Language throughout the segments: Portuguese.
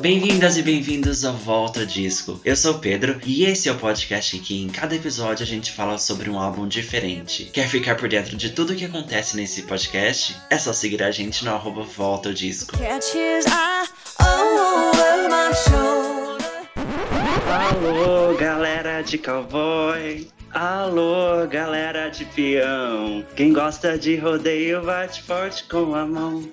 Bem-vindas e bem-vindos ao Volta Disco. Eu sou o Pedro e esse é o podcast em que em cada episódio a gente fala sobre um álbum diferente. Quer ficar por dentro de tudo o que acontece nesse podcast? É só seguir a gente no arroba Volta Disco. Alô, galera de cowboy! Alô, galera de peão! Quem gosta de rodeio, bate forte com a mão.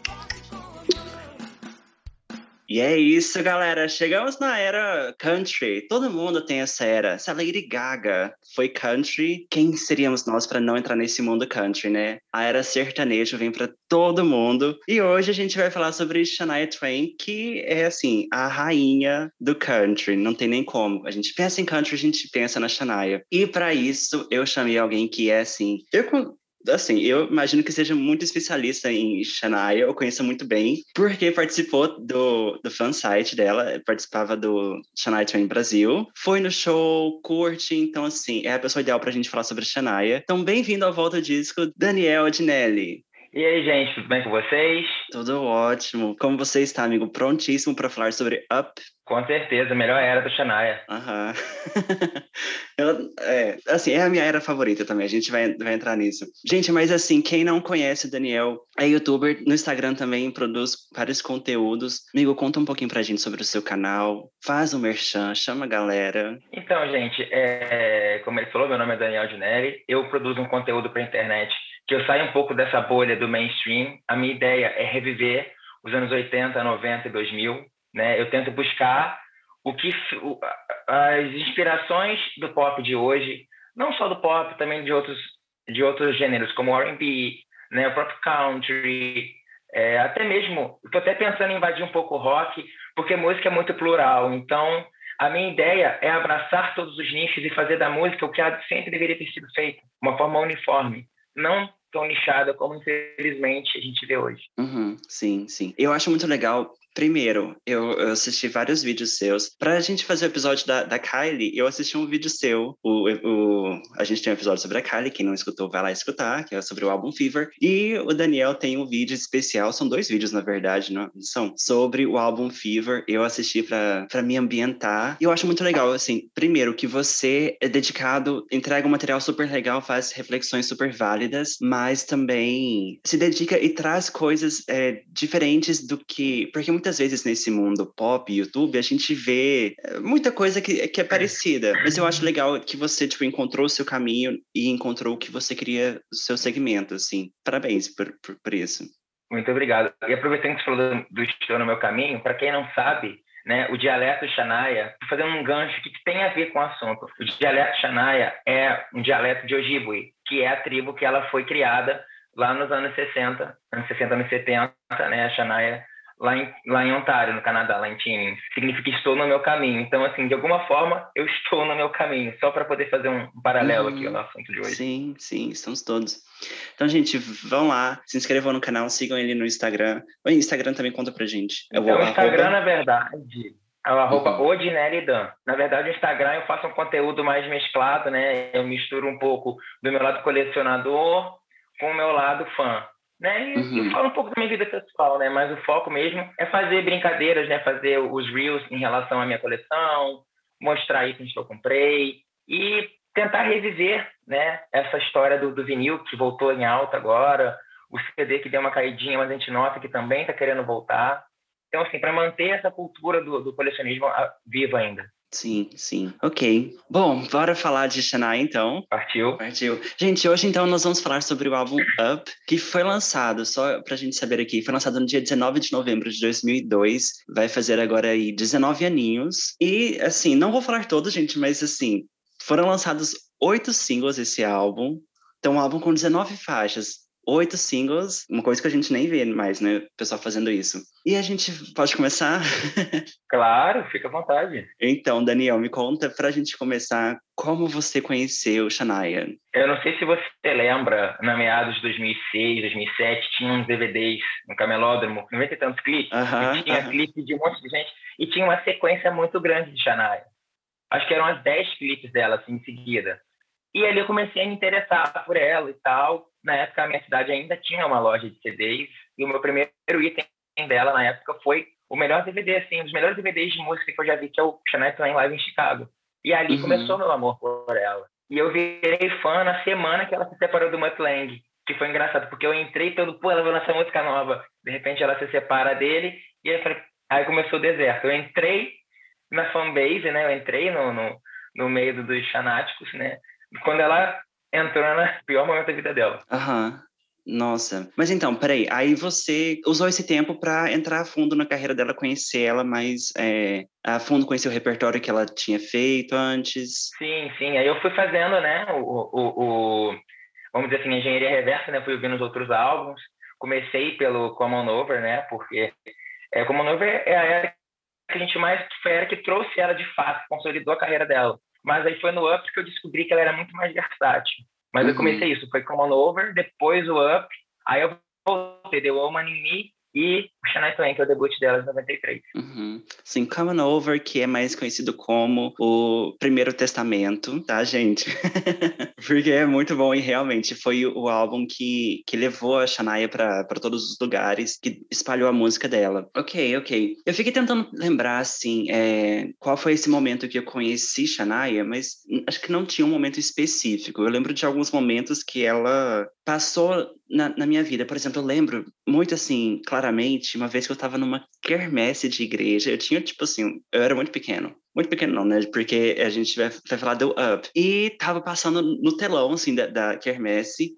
E é isso, galera. Chegamos na era country. Todo mundo tem essa era. Se a Lady Gaga foi country, quem seríamos nós para não entrar nesse mundo country, né? A era sertanejo vem para todo mundo. E hoje a gente vai falar sobre Shania Twain, que é assim, a rainha do country. Não tem nem como. A gente pensa em country, a gente pensa na Shania. E para isso eu chamei alguém que é assim, eu assim, eu imagino que seja muito especialista em Shania, eu conheço muito bem, porque participou do, do fansite dela, participava do Shania Twain Brasil, foi no show, curte, então assim, é a pessoa ideal pra gente falar sobre Shania. Então, bem-vindo ao Volta Disco, Daniel Adinelli. E aí, gente, tudo bem com vocês? Tudo ótimo. Como você está, amigo? Prontíssimo para falar sobre Up? Com certeza, melhor era do Shania. Aham. é, assim, é a minha era favorita também, a gente vai, vai entrar nisso. Gente, mas assim, quem não conhece o Daniel, é youtuber, no Instagram também produz vários conteúdos. Amigo, conta um pouquinho pra gente sobre o seu canal, faz um merchan, chama a galera. Então, gente, é, como ele falou, meu nome é Daniel Dinelli, eu produzo um conteúdo pra internet que eu saia um pouco dessa bolha do mainstream. A minha ideia é reviver os anos 80, 90 e 2000. Né? Eu tento buscar o que as inspirações do pop de hoje, não só do pop, também de outros de outros gêneros como R&B, né, o próprio country, é, até mesmo estou até pensando em invadir um pouco o rock, porque música é muito plural. Então a minha ideia é abraçar todos os nichos e fazer da música o que sempre deveria ter sido feito, uma forma uniforme não tão nichada como infelizmente a gente vê hoje. Uhum, sim, sim. Eu acho muito legal Primeiro, eu, eu, assisti vários vídeos seus. Pra gente fazer o episódio da, da Kylie, eu assisti um vídeo seu. O, o, a gente tem um episódio sobre a Kylie, quem não escutou, vai lá escutar, que é sobre o álbum Fever. E o Daniel tem um vídeo especial, são dois vídeos, na verdade, não são? Sobre o álbum Fever. Eu assisti pra, pra me ambientar. E eu acho muito legal, assim, primeiro, que você é dedicado, entrega um material super legal, faz reflexões super válidas, mas também se dedica e traz coisas é, diferentes do que. Porque muitas vezes nesse mundo pop, YouTube, a gente vê eh, muita coisa que, que é parecida. Mas eu acho legal que você, tipo, encontrou o seu caminho e encontrou o que você queria, o seu segmento, assim. Parabéns por, por, por isso. Muito obrigado. E aproveitando que você falou do, do Estou no Meu Caminho, para quem não sabe, né, o dialeto Xanaia, fazendo um gancho que tem a ver com o assunto. O dialeto Xanaia é um dialeto de Ojibwe, que é a tribo que ela foi criada lá nos anos 60, anos 60, anos 70, né, a Xanaia lá em, lá em Ontário, no Canadá, lá em Timmins. Significa estou no meu caminho. Então, assim, de alguma forma, eu estou no meu caminho, só para poder fazer um, paralelo uhum. aqui no assunto de hoje. Sim, sim, estamos todos. Então, gente, vão lá, se inscrevam no canal, sigam ele no Instagram. O Instagram também conta pra gente. É o, então, o Instagram, arroba... na verdade, é o arroba uhum. Odinelli Dan. Na verdade, no Instagram eu faço um conteúdo mais mesclado, né? Eu misturo um pouco do meu lado colecionador com o meu lado fã né? E, uhum. e fala um pouco da minha vida pessoal, né? Mas o foco mesmo é fazer brincadeiras, né? Fazer os reels em relação à minha coleção, mostrar itens que eu comprei e tentar reviver, né? Essa história do, do vinil que voltou em alta agora, o CD que deu uma caidinha, mas a gente nota que também está querendo voltar. Então, assim, para manter essa cultura do, do colecionismo ah, viva ainda. Sim, sim. Ok. Bom, bora falar de Shania então. Partiu. Partiu. Gente, hoje então nós vamos falar sobre o álbum Up, que foi lançado, só pra gente saber aqui, foi lançado no dia 19 de novembro de 2002. Vai fazer agora aí 19 aninhos. E, assim, não vou falar todos, gente, mas assim, foram lançados oito singles esse álbum. Então, um álbum com 19 faixas oito singles, uma coisa que a gente nem vê mais, né? O pessoal fazendo isso. E a gente pode começar? claro, fica à vontade. Então, Daniel, me conta pra gente começar como você conheceu Shania. Eu não sei se você lembra, na meados de 2006, 2007, tinha uns DVDs no Camelódromo, 90 e tantos clipes, uh -huh, tinha uh -huh. clipes de um monte de gente, e tinha uma sequência muito grande de Shania. Acho que eram as 10 clipes dela, assim, em seguida. E ali eu comecei a me interessar por ela e tal na época a minha cidade ainda tinha uma loja de CDs e o meu primeiro item dela na época foi o melhor DVD, assim, um dos melhores DVDs de música que eu já vi, que é o Shania Twain Live em Chicago. E ali uhum. começou meu amor por ela. E eu virei fã na semana que ela se separou do Mutt Lang, que foi engraçado, porque eu entrei todo, pô, ela vai lançar música nova. De repente ela se separa dele, e aí, falei, aí começou o deserto. Eu entrei na fanbase, né? Eu entrei no, no, no meio dos fanáticos, né? Quando ela entrou no pior momento da vida dela. Aham. Uhum. Nossa. Mas então, peraí. Aí você usou esse tempo para entrar a fundo na carreira dela, conhecer ela mais é, a fundo, conhecer o repertório que ela tinha feito antes? Sim, sim. Aí eu fui fazendo, né, o, o, o vamos dizer assim, engenharia reversa, né? Fui ouvindo os outros álbuns. Comecei pelo Common Over, né? Porque é, Common Over é a era que a gente mais foi a era que trouxe ela de fato, consolidou a carreira dela. Mas aí foi no Up que eu descobri que ela era muito mais versátil. Mas uhum. eu comecei isso, foi Common Over, depois o Up, aí eu voltei, The Woman in Me, e Shania Twain, que é o debut dela em 93. Uhum. Sim, Common Over, que é mais conhecido como o Primeiro Testamento, tá, gente? Porque é muito bom e realmente foi o álbum que, que levou a Shania para todos os lugares, que espalhou a música dela. Ok, ok. Eu fiquei tentando lembrar, assim, é, qual foi esse momento que eu conheci Shania, mas acho que não tinha um momento específico. Eu lembro de alguns momentos que ela passou na, na, minha vida. Por exemplo, eu lembro muito assim, claramente, uma vez que eu estava numa quermesse de igreja, eu tinha, tipo assim, eu era muito pequeno. Muito pequeno não, né? Porque a gente vai, vai falar do Up. E tava passando no telão, assim, da, da quermesse,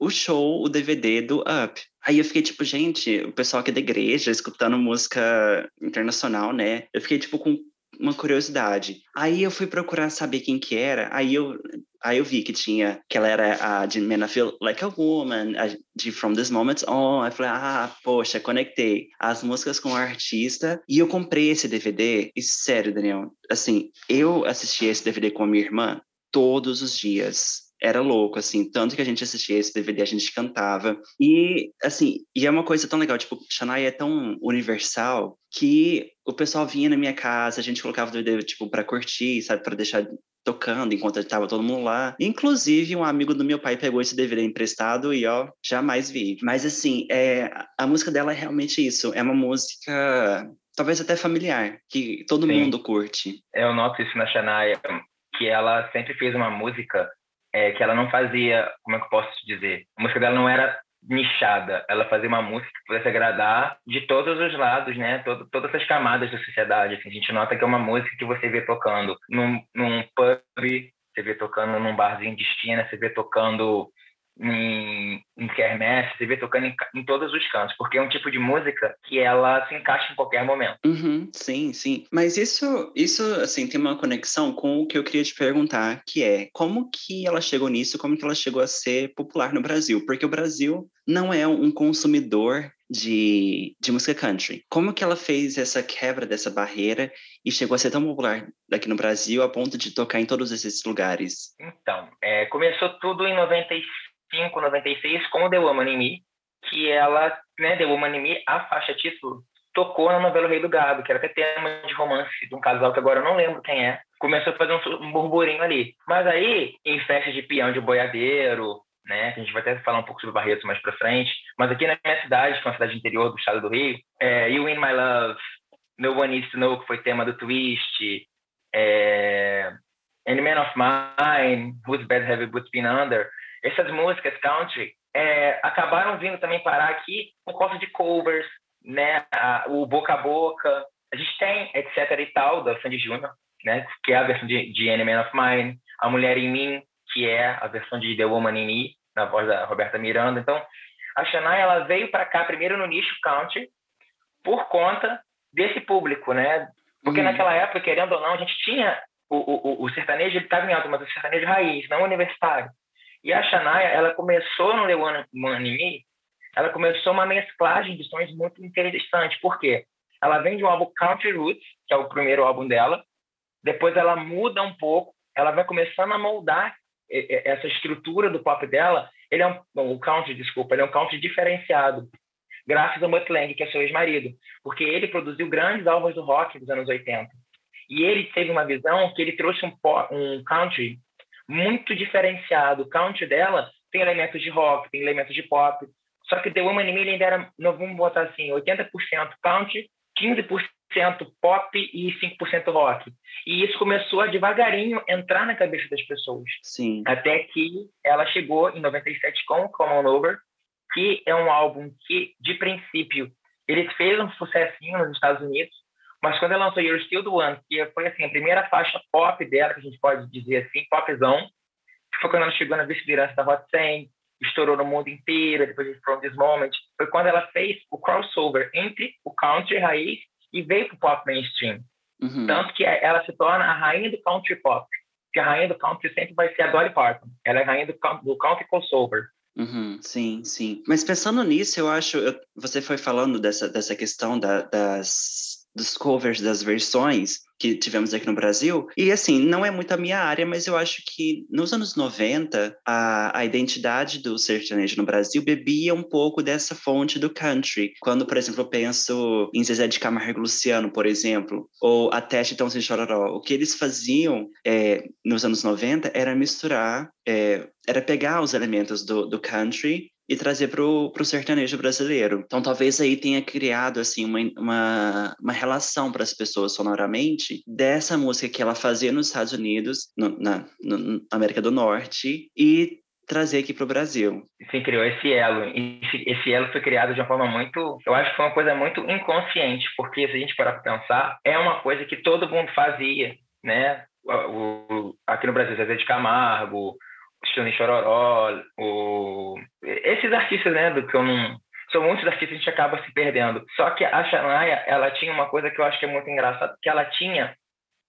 o show, o DVD do Up. Aí eu fiquei tipo, gente, o pessoal aqui da igreja escutando música internacional, né? Eu fiquei tipo com uma curiosidade. Aí eu fui procurar saber quem que era, aí eu Aí eu vi que tinha, que ela era a de Men I Feel Like a Woman, a de From This Moment On. Aí eu falei, ah, poxa, conectei as músicas com o artista e eu comprei esse DVD. E sério, Daniel, assim, eu assisti esse DVD com a minha irmã todos os dias era louco, assim, tanto que a gente assistia esse DVD, a gente cantava. E, assim, e é uma coisa tão legal, tipo, Shania é tão universal que o pessoal vinha na minha casa, a gente colocava o DVD, tipo, para curtir, sabe, para deixar tocando enquanto estava todo mundo lá. Inclusive, um amigo do meu pai pegou esse DVD emprestado e, ó, jamais vi. Mas, assim, é, a música dela é realmente isso. É uma música, talvez até familiar, que todo Sim. mundo curte. Eu noto isso na Shania, que ela sempre fez uma música é, que ela não fazia, como é que eu posso te dizer? A música dela não era nichada, ela fazia uma música que pudesse agradar de todos os lados, né? Todo, todas as camadas da sociedade. Assim, a gente nota que é uma música que você vê tocando num, num pub, você vê tocando num barzinho de esquina, você vê tocando em, em quermesse, você vê tocando em, em, todos os cantos, porque é um tipo de música que ela se encaixa em qualquer momento. Uhum, sim, sim. Mas isso, isso, assim, tem uma conexão com o que eu queria te perguntar, que é como que ela chegou nisso, como que ela chegou a ser popular no Brasil? Porque o Brasil não é um consumidor de, de música country. Como que ela fez essa quebra dessa barreira e chegou a ser tão popular aqui no Brasil a ponto de tocar em todos esses lugares? Então, é, começou tudo em 95 95, 96 com The Woman in Me, que ela, né, The Woman in Me, a faixa título, tocou na novela Rei do Gado, que era até tema de romance de um casal que agora eu não lembro quem é. Começou a fazer um, burburinho ali. Mas aí, em festa de peão de boiadeiro, né, a gente vai até falar um pouco sobre Barreto mais pra frente, mas aqui na minha cidade, que é uma cidade interior do estado do Rio, é, You In My Love, No One Needs to Know, que foi tema do Twist, é, Any Man of Mine, Whose Bed Have You Boots Been Under, essas músicas country é, acabaram vindo também parar aqui por causa de covers, né? A, o Boca a Boca. A gente tem etc e tal da Sandy Júnior, né? Que é a versão de, de Any Man of Mine. A Mulher em Mim, que é a versão de The Woman in Me, na voz da Roberta Miranda. Então, a Shania ela veio para cá primeiro no nicho country por conta desse público, né? Porque uhum. naquela época, querendo ou não, a gente tinha o, o, o sertanejo, ele estava em alta, mas o sertanejo raiz, não universitário. E a Shania, ela começou no The One, One Me, ela começou uma mesclagem de sons muito interessante. Por quê? Ela vem de um álbum Country Roots, que é o primeiro álbum dela. Depois ela muda um pouco, ela vai começando a moldar essa estrutura do pop dela. Ele é um, o country, desculpa, ele é um country diferenciado, graças ao Mutt Lang, que é seu ex-marido, porque ele produziu grandes álbuns do rock dos anos 80. E ele teve uma visão que ele trouxe um, um country muito diferenciado. O country dela tem elementos de rock, tem elementos de pop. Só que The Woman in Me ainda era, vamos botar assim, 80% country, 15% pop e 5% rock. E isso começou a devagarinho entrar na cabeça das pessoas. Sim. Até que ela chegou em 97 com Come On Over, que é um álbum que, de princípio, ele fez um sucessinho nos Estados Unidos, mas quando ela lançou You're Still the One, que foi assim, a primeira faixa pop dela, que a gente pode dizer assim, popzão, que foi quando ela chegou na vice-liderança da Hot 100, estourou no mundo inteiro, depois de From This Moment, foi quando ela fez o crossover entre o country raiz e veio para o pop mainstream. Uhum. Tanto que ela se torna a rainha do country pop, que a rainha do country sempre vai ser a Dolly Parton. Ela é a rainha do, do country crossover. Uhum, sim, sim. Mas pensando nisso, eu acho, eu, você foi falando dessa, dessa questão da, das dos covers das versões que tivemos aqui no Brasil. E assim, não é muito a minha área, mas eu acho que nos anos 90, a, a identidade do sertanejo no Brasil bebia um pouco dessa fonte do country. Quando, por exemplo, eu penso em Zezé de Camargo Luciano, por exemplo, ou até Chitão Sem Chororó, o que eles faziam é, nos anos 90 era misturar, é, era pegar os elementos do, do country e trazer para o sertanejo brasileiro. Então, talvez aí tenha criado assim uma, uma, uma relação para as pessoas sonoramente dessa música que ela fazia nos Estados Unidos, no, na, no, América do Norte, e trazer aqui para o Brasil. Sim, criou esse elo. Esse, esse elo foi criado de uma forma muito, eu acho que foi uma coisa muito inconsciente, porque se a gente parar para pensar, é uma coisa que todo mundo fazia, né? O, o, aqui no Brasil, Zezé de Camargo, Cristiano Chororó, o... esses artistas, né, do que eu não... São muitos artistas que a gente acaba se perdendo. Só que a Shania, ela tinha uma coisa que eu acho que é muito engraçado, que ela tinha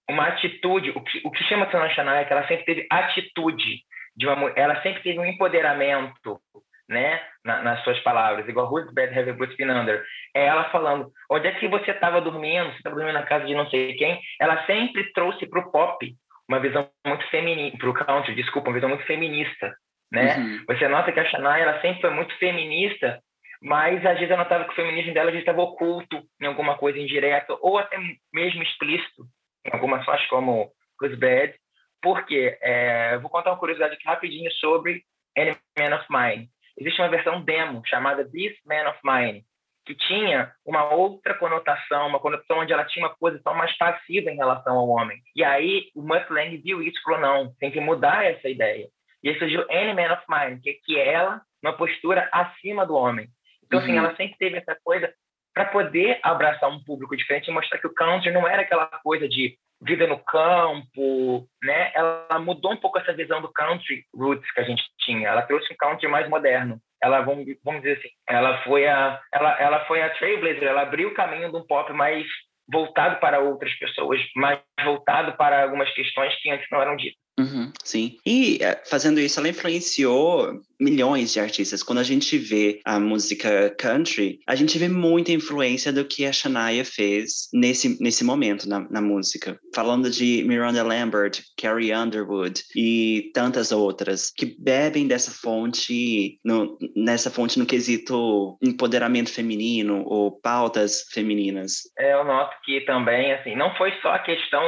uma atitude, o que, o que chama atenção na Shania é que ela sempre teve atitude, de uma, ela sempre teve um empoderamento, né, na, nas suas palavras, igual Who's Bad a Bruce Been Under. É ela falando, onde é que você estava dormindo, você estava dormindo na casa de não sei quem, ela sempre trouxe para o pop uma visão muito feminina, para o country, desculpa, uma visão muito feminista, né? Uhum. Você nota que a Shania, ela sempre foi muito feminista, mas às vezes eu notava que o feminismo dela já estava oculto em alguma coisa indireta, ou até mesmo explícito, em algumas faixas como Who's Bad, porque é, vou contar uma curiosidade aqui rapidinho sobre Any Man of Mine. Existe uma versão demo chamada This Man of Mine, que tinha uma outra conotação, uma conotação onde ela tinha uma posição mais passiva em relação ao homem. E aí o Mutt Lang viu isso e falou, não, tem que mudar essa ideia. E aí surgiu Any Man of Mine, que, que é ela numa postura acima do homem. Então, assim, uhum. assim, ela sempre teve essa coisa para poder abraçar um público diferente e mostrar que o country não era aquela coisa de vida no campo, né? Ela mudou um pouco essa visão do country roots que a gente tinha. Ela trouxe um country mais moderno. Ela, vamos, vamos dizer assim, ela foi a, ela, ela foi a trailblazer. Ela abriu o caminho de um pop mais voltado para outras pessoas, mais voltado para algumas questões que antes não eram ditas. Uhum, sim. E eh, fazendo isso, ela influenciou milhões de artistas. Quando a gente vê a música country, a gente vê muita influência do que a Shania fez nesse, nesse momento na, na música. Falando de Miranda Lambert, Carrie Underwood e tantas outras que bebem dessa fonte, no, nessa fonte no quesito empoderamento feminino ou pautas femininas. É, eu noto que também, assim, não foi só a questão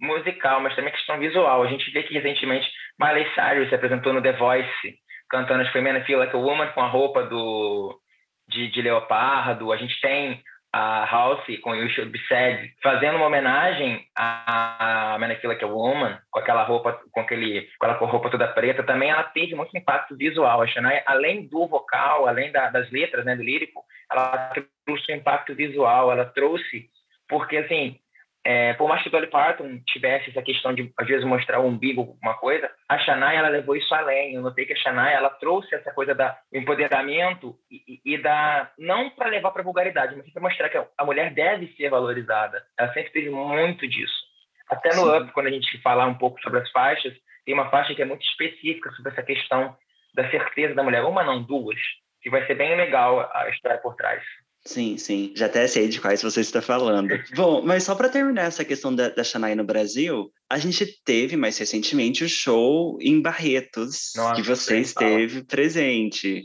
musical, mas também questão visual. A gente vê que recentemente Miley Cyrus se apresentou no The Voice, cantando as I Feel Like a Woman com a roupa do, de, de leopardo. A gente tem a House com You Should Be Sad, fazendo uma homenagem a Man I Feel Like a Woman, com aquela roupa, com aquele, com aquela roupa toda preta, também ela teve muito impacto visual. A Shania, além do vocal, além da, das letras, né, do lírico, ela trouxe um impacto visual, ela trouxe, porque assim, é, por mais que Dolly Parton tivesse essa questão de, às vezes, mostrar o umbigo, alguma coisa, a Shania, ela levou isso além. Eu notei que a Shania, ela trouxe essa coisa do empoderamento e, e, da... Não para levar para vulgaridade, mas para mostrar que a mulher deve ser valorizada. Ela sempre teve muito disso. Até no Sim. Up, quando a gente falar um pouco sobre as faixas, tem uma faixa que é muito específica sobre essa questão da certeza da mulher. Uma não, duas. Que vai ser bem legal a história por trás. Sim, sim. Já até sei de quais você está falando. Bom, mas só para terminar essa questão da, da no Brasil, a gente teve mais recentemente o show em Barretos, Nossa, que você esteve fala. presente.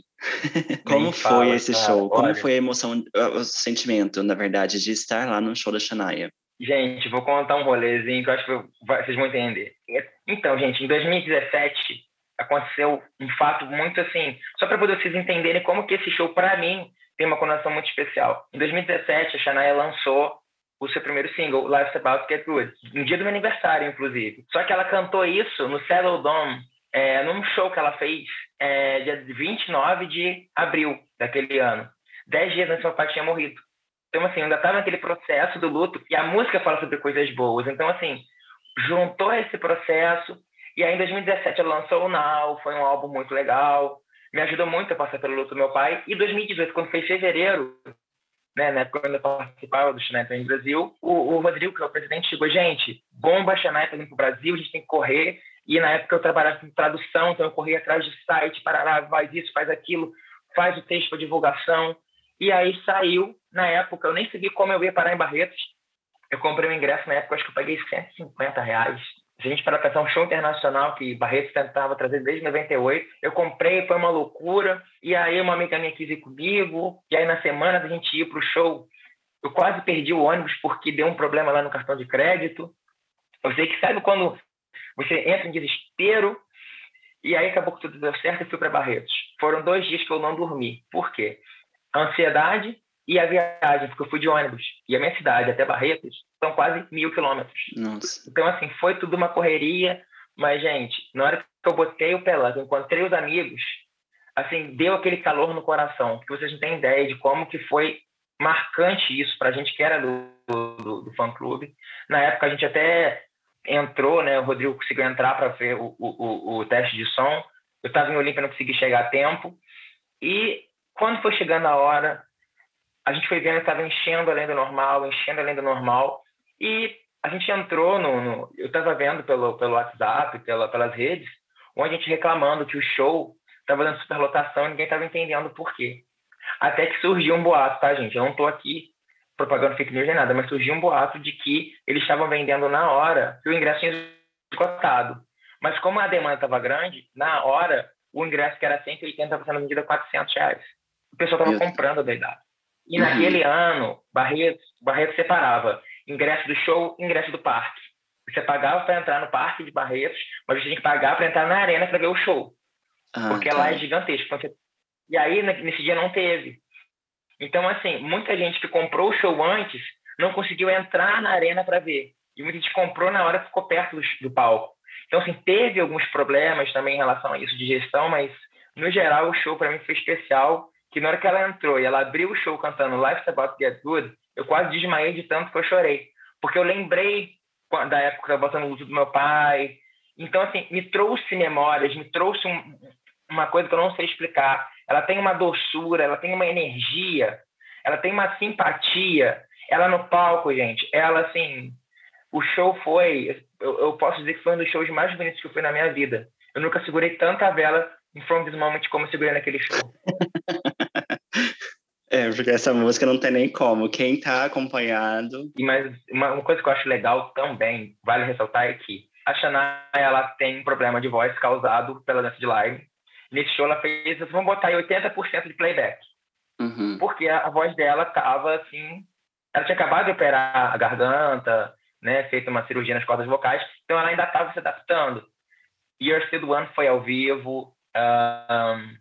Como foi esse cara. show? Como foi a emoção, o sentimento, na verdade, de estar lá no show da Shania? Gente, vou contar um rolezinho que eu acho que vocês vão entender. Então, gente, em 2017, aconteceu um fato muito assim, só para poder vocês entenderem como que esse show, para mim, tem uma conotação muito especial. Em 2017, a Shania lançou o seu primeiro single, Life's About to Get Good, no dia do meu aniversário, inclusive. Só que ela cantou isso no Saddle Dome, é, num show que ela fez é, dia 29 de abril daquele ano. Dez dias antes meu pai tinha morrido. Então, assim, ainda estava naquele processo do luto e a música fala sobre coisas boas. Então, assim, juntou esse processo e aí em 2017 ela lançou o Now, foi um álbum muito legal, me ajudou muito a passar pelo luto do meu pai. E 2018, quando foi fevereiro, né, na época quando eu participava do Schneider no Brasil, o, o, Rodrigo, que é o presidente, chegou, gente, bomba Schneider vindo para o Brasil, a gente tem que correr. E na época eu trabalhava com tradução, então eu corria atrás de site, parará, faz isso, faz aquilo, faz o texto para divulgação. E aí saiu, na época, eu nem sabia como eu ia parar em Barretos. Eu comprei o um ingresso na época, acho que eu paguei 150 reais. Se a gente para pensar um show internacional que Barretos tentava trazer desde 98, eu comprei, foi uma loucura. E aí uma amiga minha quis ir comigo. E aí na semana da gente ir para o show, eu quase perdi o ônibus porque deu um problema lá no cartão de crédito. Eu sei que sabe quando você entra em desespero e aí acabou que tudo deu certo e fui para Barretos. Foram dois dias que eu não dormi. Por quê? ansiedade e a viagem, porque eu fui de ônibus. E a minha cidade até Barretos são quase mil quilômetros. Nossa. Então, assim, foi tudo uma correria. Mas, gente, na hora que eu botei o pé lá, que eu encontrei os amigos, assim, deu aquele calor no coração. Porque vocês não têm ideia de como que foi marcante isso para a gente que era do, do, do fã-clube. Na época, a gente até entrou, né? O Rodrigo conseguiu entrar para ver o, o, o, teste de som. Eu estava em Olímpia, não consegui chegar a tempo. E quando foi chegando a hora, a gente foi vendo que estava enchendo além do normal, enchendo além do normal. E a gente entrou no. no eu estava vendo pelo, pelo WhatsApp, pela, pelas redes, onde a gente reclamando que o show estava dando superlotação e ninguém estava entendendo por quê. Até que surgiu um boato, tá, gente? Eu não estou aqui propagando fake news nem nada, mas surgiu um boato de que eles estavam vendendo na hora que o ingresso tinha esgotado. Mas como a demanda estava grande, na hora, o ingresso que era 180 estava sendo vendido a 400 reais o pessoal estava comprando a doidade. E uhum. naquele ano, Barreto, Barreto separava ingresso do show ingresso do parque. Você pagava para entrar no parque de Barretos, mas você tinha que pagar para entrar na arena para ver o show. Ah, porque tá. lá é gigantesco. Então, você... E aí, nesse dia, não teve. Então, assim, muita gente que comprou o show antes não conseguiu entrar na arena para ver. E muita gente comprou na hora que ficou perto do, do palco. Então, assim, teve alguns problemas também em relação a isso de gestão, mas, no geral, o show para mim foi especial que na hora que ela entrou e ela abriu o show cantando Life's About to Get Good, eu quase desmaiei de tanto que eu chorei. Porque eu lembrei da época que eu estava botando o luto do meu pai. Então, assim, me trouxe memórias, me trouxe um, uma coisa que eu não sei explicar. Ela tem uma doçura, ela tem uma energia, ela tem uma simpatia. Ela no palco, gente, ela, assim, o show foi, eu, eu posso dizer que foi um dos shows mais bonitos que eu fui na minha vida. Eu nunca segurei tanta vela em From This Moment como eu segurei naquele show. É, porque essa música não tem nem como. Quem tá acompanhado. E mas uma, uma, coisa que eu acho legal também, vale ressaltar, é que a Shania ela tem um problema de voz causado pela dança de live. Nesse show ela fez, vamos botar aí 80% de playback. Uhum. Porque a, a, voz dela tava assim. Ela tinha acabado de operar a garganta, né? Feito uma cirurgia nas cordas vocais. Então ela ainda estava se adaptando. You're Still One foi ao vivo. Um,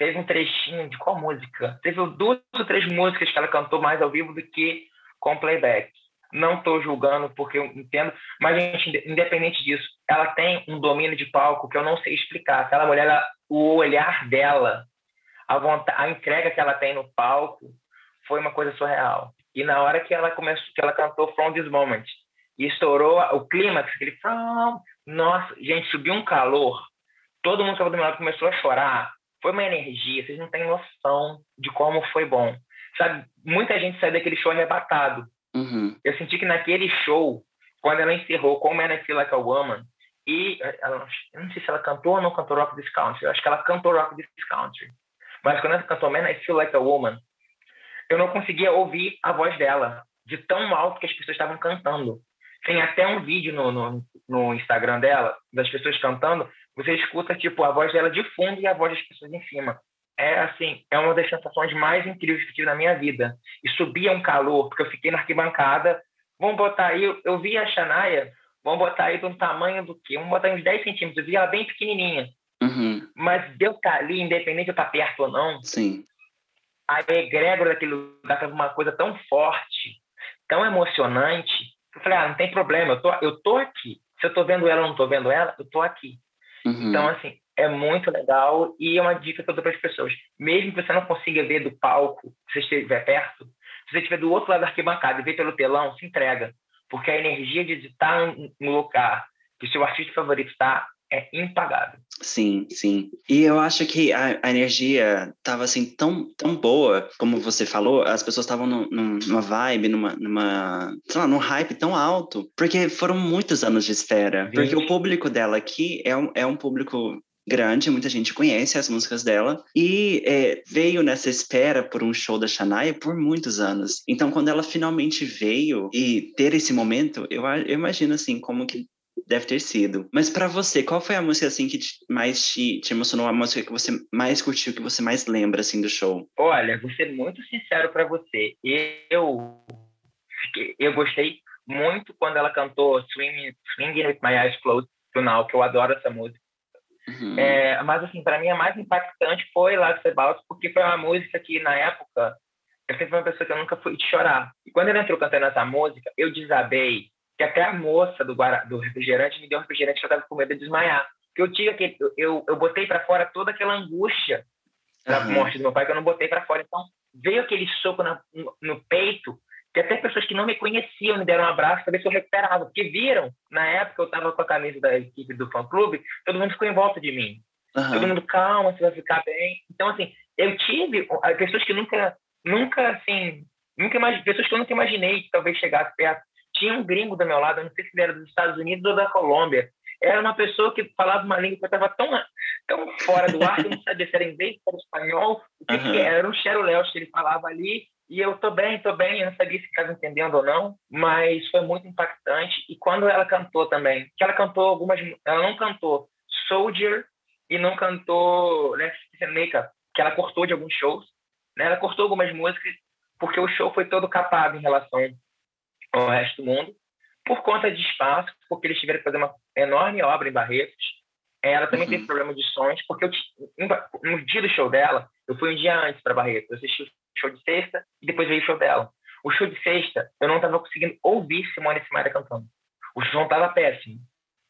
teve um trechinho de qual música? Teve duas ou três músicas que ela cantou mais ao vivo do que com playback. Não estou julgando porque eu entendo, mas gente, independente disso, ela tem um domínio de palco que eu não sei explicar. Aquela mulher, ela, o olhar dela, a, vontade, a entrega que ela tem no palco, foi uma coisa surreal. E na hora que ela começou, que ela cantou From This Moment e estourou o clímax, aquele From, nossa, gente, subiu um calor. Todo mundo que estava do meu lado começou a chorar foi uma energia, vocês não têm noção de como foi bom. Sabe, muita gente saiu daquele show arrebatado. Uhum. Eu senti que naquele show, quando ela encerrou com Man I Feel Like a Woman, e ela, eu não sei se ela cantou ou não cantou Rock This Country, eu acho que ela cantou Rock This Country. Mas quando ela cantou Man I Feel Like a Woman, eu não conseguia ouvir a voz dela, de tão alto que as pessoas estavam cantando. Tem até um vídeo no, no, no Instagram dela, das pessoas cantando, você escuta tipo a voz dela de fundo e a voz das pessoas em cima. É assim, é uma das sensações mais incríveis que tive na minha vida. E subia um calor, porque eu fiquei na arquibancada. Vamos botar aí, eu, vi a Xanaia, vamos botar aí de um tamanho do quê? Vamos botar uns 10 centímetros. Eu vi ela bem pequenininha. Uhum. Mas de eu estar ali, independente de eu estar perto ou não, Sim. a egrégora daquele lugar estava uma coisa tão forte, tão emocionante, que eu falei, ah, não tem problema, eu tô, eu tô aqui. Se eu tô vendo ela ou não tô vendo ela, eu tô aqui. Uhum. Então, assim, é muito legal e é uma dica que eu dou para as pessoas. Mesmo que você não consiga ver do palco, se você estiver perto, se você estiver do outro lado da arquibancada e ver pelo telão, se entrega. Porque a energia de estar no lugar que o seu artista favorito está é impagável. Sim, sim. E eu acho que a, a energia estava assim tão, tão boa, como você falou, as pessoas estavam numa vibe, numa, numa, sei lá, num hype tão alto, porque foram muitos anos de espera. Porque o público dela aqui é um, é um público grande, muita gente conhece as músicas dela e é, veio nessa espera por um show da Shania por muitos anos. Então, quando ela finalmente veio e ter esse momento, eu, eu imagino assim como que deve ter sido. Mas para você, qual foi a música assim que te, mais te, te, emocionou, a música que você mais curtiu, que você mais lembra assim do show? Olha, vou ser muito sincero para você. Eu eu gostei muito quando ela cantou Swinging, Swinging with My Eyes Closed final, que eu adoro essa música. Uhum. É, mas, assim, para mim, a mais impactante foi Life's About, porque foi uma música que, na época, eu sempre fui uma pessoa que eu nunca fui chorar. E quando ele entrou cantando essa música, eu desabei, que até a moça do, guarda, do refrigerante me deu um refrigerante que eu estava com medo de desmaiar. Porque eu tive aquele, eu, eu, botei para fora toda aquela angústia da uhum. morte do meu pai, que eu não botei para fora. Então, veio aquele soco na, no, no peito, que até pessoas que não me conheciam me deram um abraço para ver se eu recuperava, porque viram, na época eu estava com a camisa da equipe do fã-clube, todo mundo ficou em volta de mim. Uhum. Todo mundo, calma, você vai ficar bem. Então, assim, eu tive pessoas que nunca, nunca, assim, nunca pessoas que eu nunca imaginei que talvez chegasse perto. Tinha um gringo do meu lado, não sei se ele era dos Estados Unidos ou da Colômbia. Era uma pessoa que falava uma língua que eu estava tão, tão fora do ar que eu não sabia se era inglês, se era espanhol, o que, uhum. que era. Era um xeroléu que ele falava ali, e eu tô bem, tô bem, eu não sabia se estava entendendo ou não, mas foi muito impactante. E quando ela cantou também, que ela cantou algumas, ela não cantou Soldier e não cantou Let's Makeup, que ela cortou de alguns shows, né? Ela cortou algumas músicas porque o show foi todo capado em relação ao resto do mundo, por conta de espaço, porque eles tiveram que fazer uma enorme obra em Barretos. Ela também uhum. teve problema de sons, porque eu, no dia do show dela, eu fui um dia antes para Barretos, eu assisti show de sexta e depois veio o show dela. O show de sexta, eu não estava conseguindo ouvir Simone Simaria cantando. O som estava péssimo.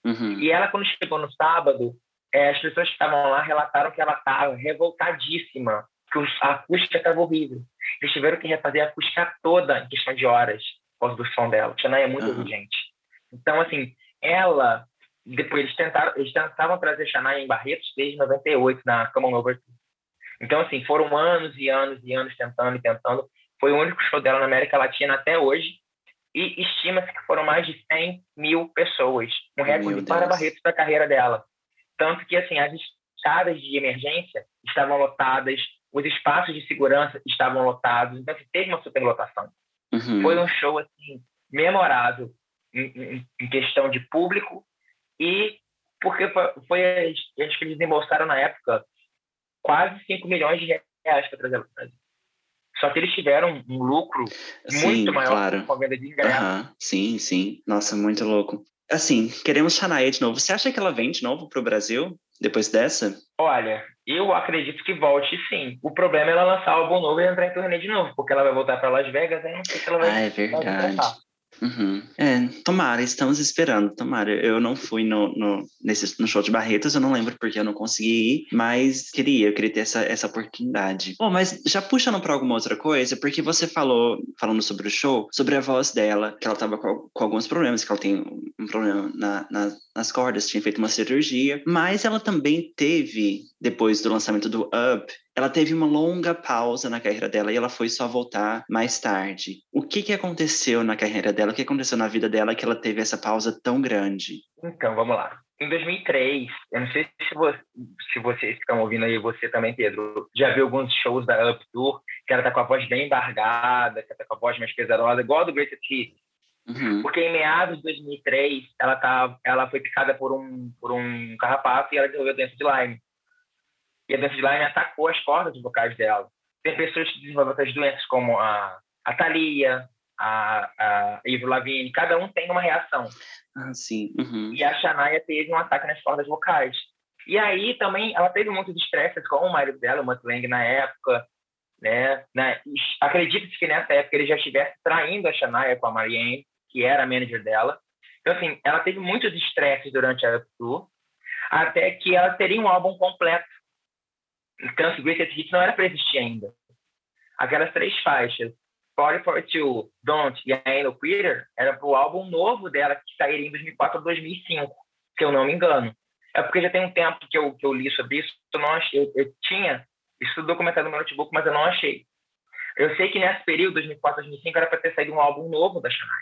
Uhum. E ela, quando chegou no sábado, é, as pessoas que estavam lá relataram que ela estava revoltadíssima, que a acústica estava horrível. Eles tiveram que refazer a acústica toda em questão de horas, por causa do som dela. A Xanaia é muito uhum. urgente. Então, assim, ela... Depois eles tentaram, eles tentavam trazer Xanaia em Barretos desde 98, na Common Over então, assim, foram anos e anos e anos tentando e tentando. Foi o único show dela na América Latina até hoje. E estima-se que foram mais de 100 mil pessoas, um recorde para Barretos da carreira dela. Tanto que, assim, as escadas de emergência estavam lotadas, os espaços de segurança estavam lotados. Então, assim, teve uma superlotação. Uhum. Foi um show, assim, memorável em, em, questão de público e porque foi, acho que eles desembolsaram na época quase 5 milhões de reais para trazer para o Brasil. Só que eles tiveram um lucro sim, muito maior claro. com a venda de ingressos. Uhum. Sim, sim. Nossa, muito louco. Assim, queremos Shania de novo. Você acha que ela vem de novo para o Brasil depois dessa? Olha, eu acredito que volte sim. O problema é ela lançar o álbum novo e entrar em turnê de novo, porque ela vai voltar para Las Vegas, aí não sei se ela vai. Ah, é verdade. Uhum. É, tomara, estamos esperando, tomara. Eu não fui no, no, nesse, no show de Barretas, eu não lembro porque eu não consegui ir, mas queria, eu queria ter essa, essa oportunidade. Bom, mas já puxando para alguma outra coisa, porque você falou, falando sobre o show, sobre a voz dela, que ela tava com, com alguns problemas, que ela tem um problema na, na, nas cordas, tinha feito uma cirurgia, mas ela também teve, depois do lançamento do Up, ela teve uma longa pausa na carreira dela e ela foi só voltar mais tarde. O que, que aconteceu na carreira dela? O que aconteceu na vida dela que ela teve essa pausa tão grande? Então, vamos lá. Em 2003, eu não sei se, você, se vocês estão ouvindo aí, você também, Pedro, já viu alguns shows da Up Tour, que ela tá com a voz bem embargada, que ela tá com a voz mais pesarosa, igual a do Greatest Hits. Uhum. Porque em meados de 2003, ela, tá, ela foi picada por um, por um carrapato e ela desenvolveu doença de Lyme e a doença de Lyme atacou as cordas vocais dela. Tem pessoas que desenvolvem outras doenças, como a, a Thalia, a, a Ivro Lavigne, cada um tem uma reação. Ah, sim. Uhum. E a Shania teve um ataque nas cordas vocais. E aí também ela teve muitos estresses com o marido dela, o Mutt Lang, na época, né? né? Acredita-se que nessa época ele já estivesse traindo a Shania com a Marianne, que era a manager dela. Então, assim, ela teve muitos estresses durante a tour, até que ela teria um álbum completo. Então, o Greatest Hits não era para existir ainda. Aquelas três faixas, 4042, Don't e Ain't No Quitter, era para o álbum novo dela, que sairia em 2004 ou 2005, se eu não me engano. É porque já tem um tempo que eu, que eu li sobre isso, eu, não achei, eu, eu tinha isso documentado no meu notebook, mas eu não achei. Eu sei que nesse período, 2004, 2005, era para ter saído um álbum novo da Shania.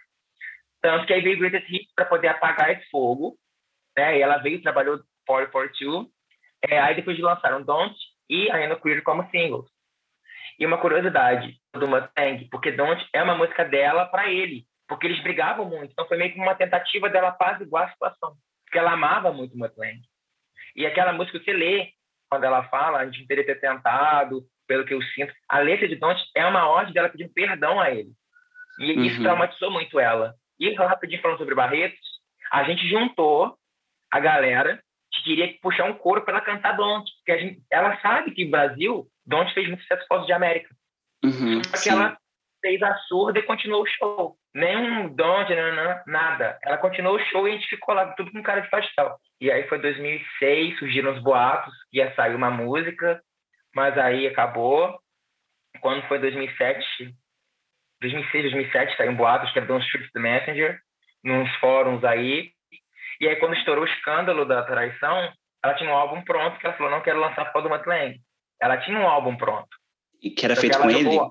Tanto que aí veio Greatest Hits para poder apagar esse fogo, né? E ela veio, trabalhou 442, é, aí depois de lançaram Don't e a No Queer como singles. E uma curiosidade do Mustang, porque Don't é uma música dela para ele, porque eles brigavam muito. Então foi meio que uma tentativa dela apaziguar a situação, porque ela amava muito o Mustang. E aquela música que você lê, quando ela fala, a gente teria ter tentado, pelo que eu sinto, a letra de Don't é uma ordem dela pedindo perdão a ele. E uhum. isso traumatizou muito ela. E rapidinho falando sobre Barretos, a gente juntou a galera que queria puxar um coro para ela cantar Don't, porque gente, ela sabe que o Brasil, Don't fez muito sucesso fora de América. Uhum, Só que sim. ela fez a surda e continuou o show. Nenhum Don't, não, não, nada. Ela continuou o show e a gente ficou lá, tudo com cara de pastel. E aí foi 2006, surgiram os boatos ia sair uma música, mas aí acabou. Quando foi 2007, 2006, 2007, saiu um boato que era Don't Shoot the Messenger, nos fóruns aí. E aí, quando estourou o escândalo da traição, ela tinha um álbum pronto que ela falou, não quero lançar por causa do Matt Lang. Ela tinha um álbum pronto. E que era Só feito que com jogou... ele?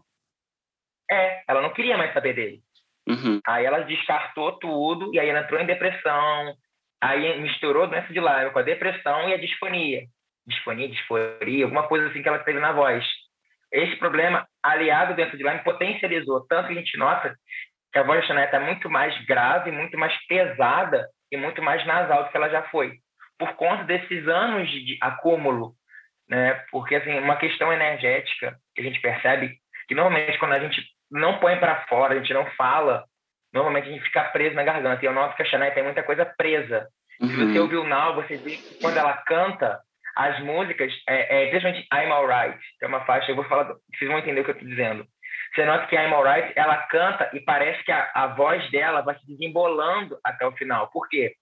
É, ela não queria mais saber dele. Uhum. Aí ela descartou tudo, e aí ela entrou em depressão, aí misturou doença de Lyme com a depressão e a disfonia. Disfonia, disforia, alguma coisa assim que ela teve na voz. Esse problema, aliado dentro de Lyme, potencializou. Tanto que a gente nota que a voz da Chanel está muito mais grave, muito mais pesada e muito mais nasal do que ela já foi. Por conta desses anos de acúmulo, né? Porque, assim, uma questão energética que a gente percebe que, normalmente, quando a gente não põe para fora, a gente não fala, normalmente a gente fica preso na garganta. E eu noto que a tem muita coisa presa. Uhum. Se você ouvir o Now, você vê que quando ela canta, as músicas, é, é, principalmente I'm Alright, que é uma faixa, eu vou falar, vocês vão entender o que eu estou dizendo. Você nota que a I'm Alright, ela canta e parece que a, a voz dela vai se desembolando até o final. Por quê?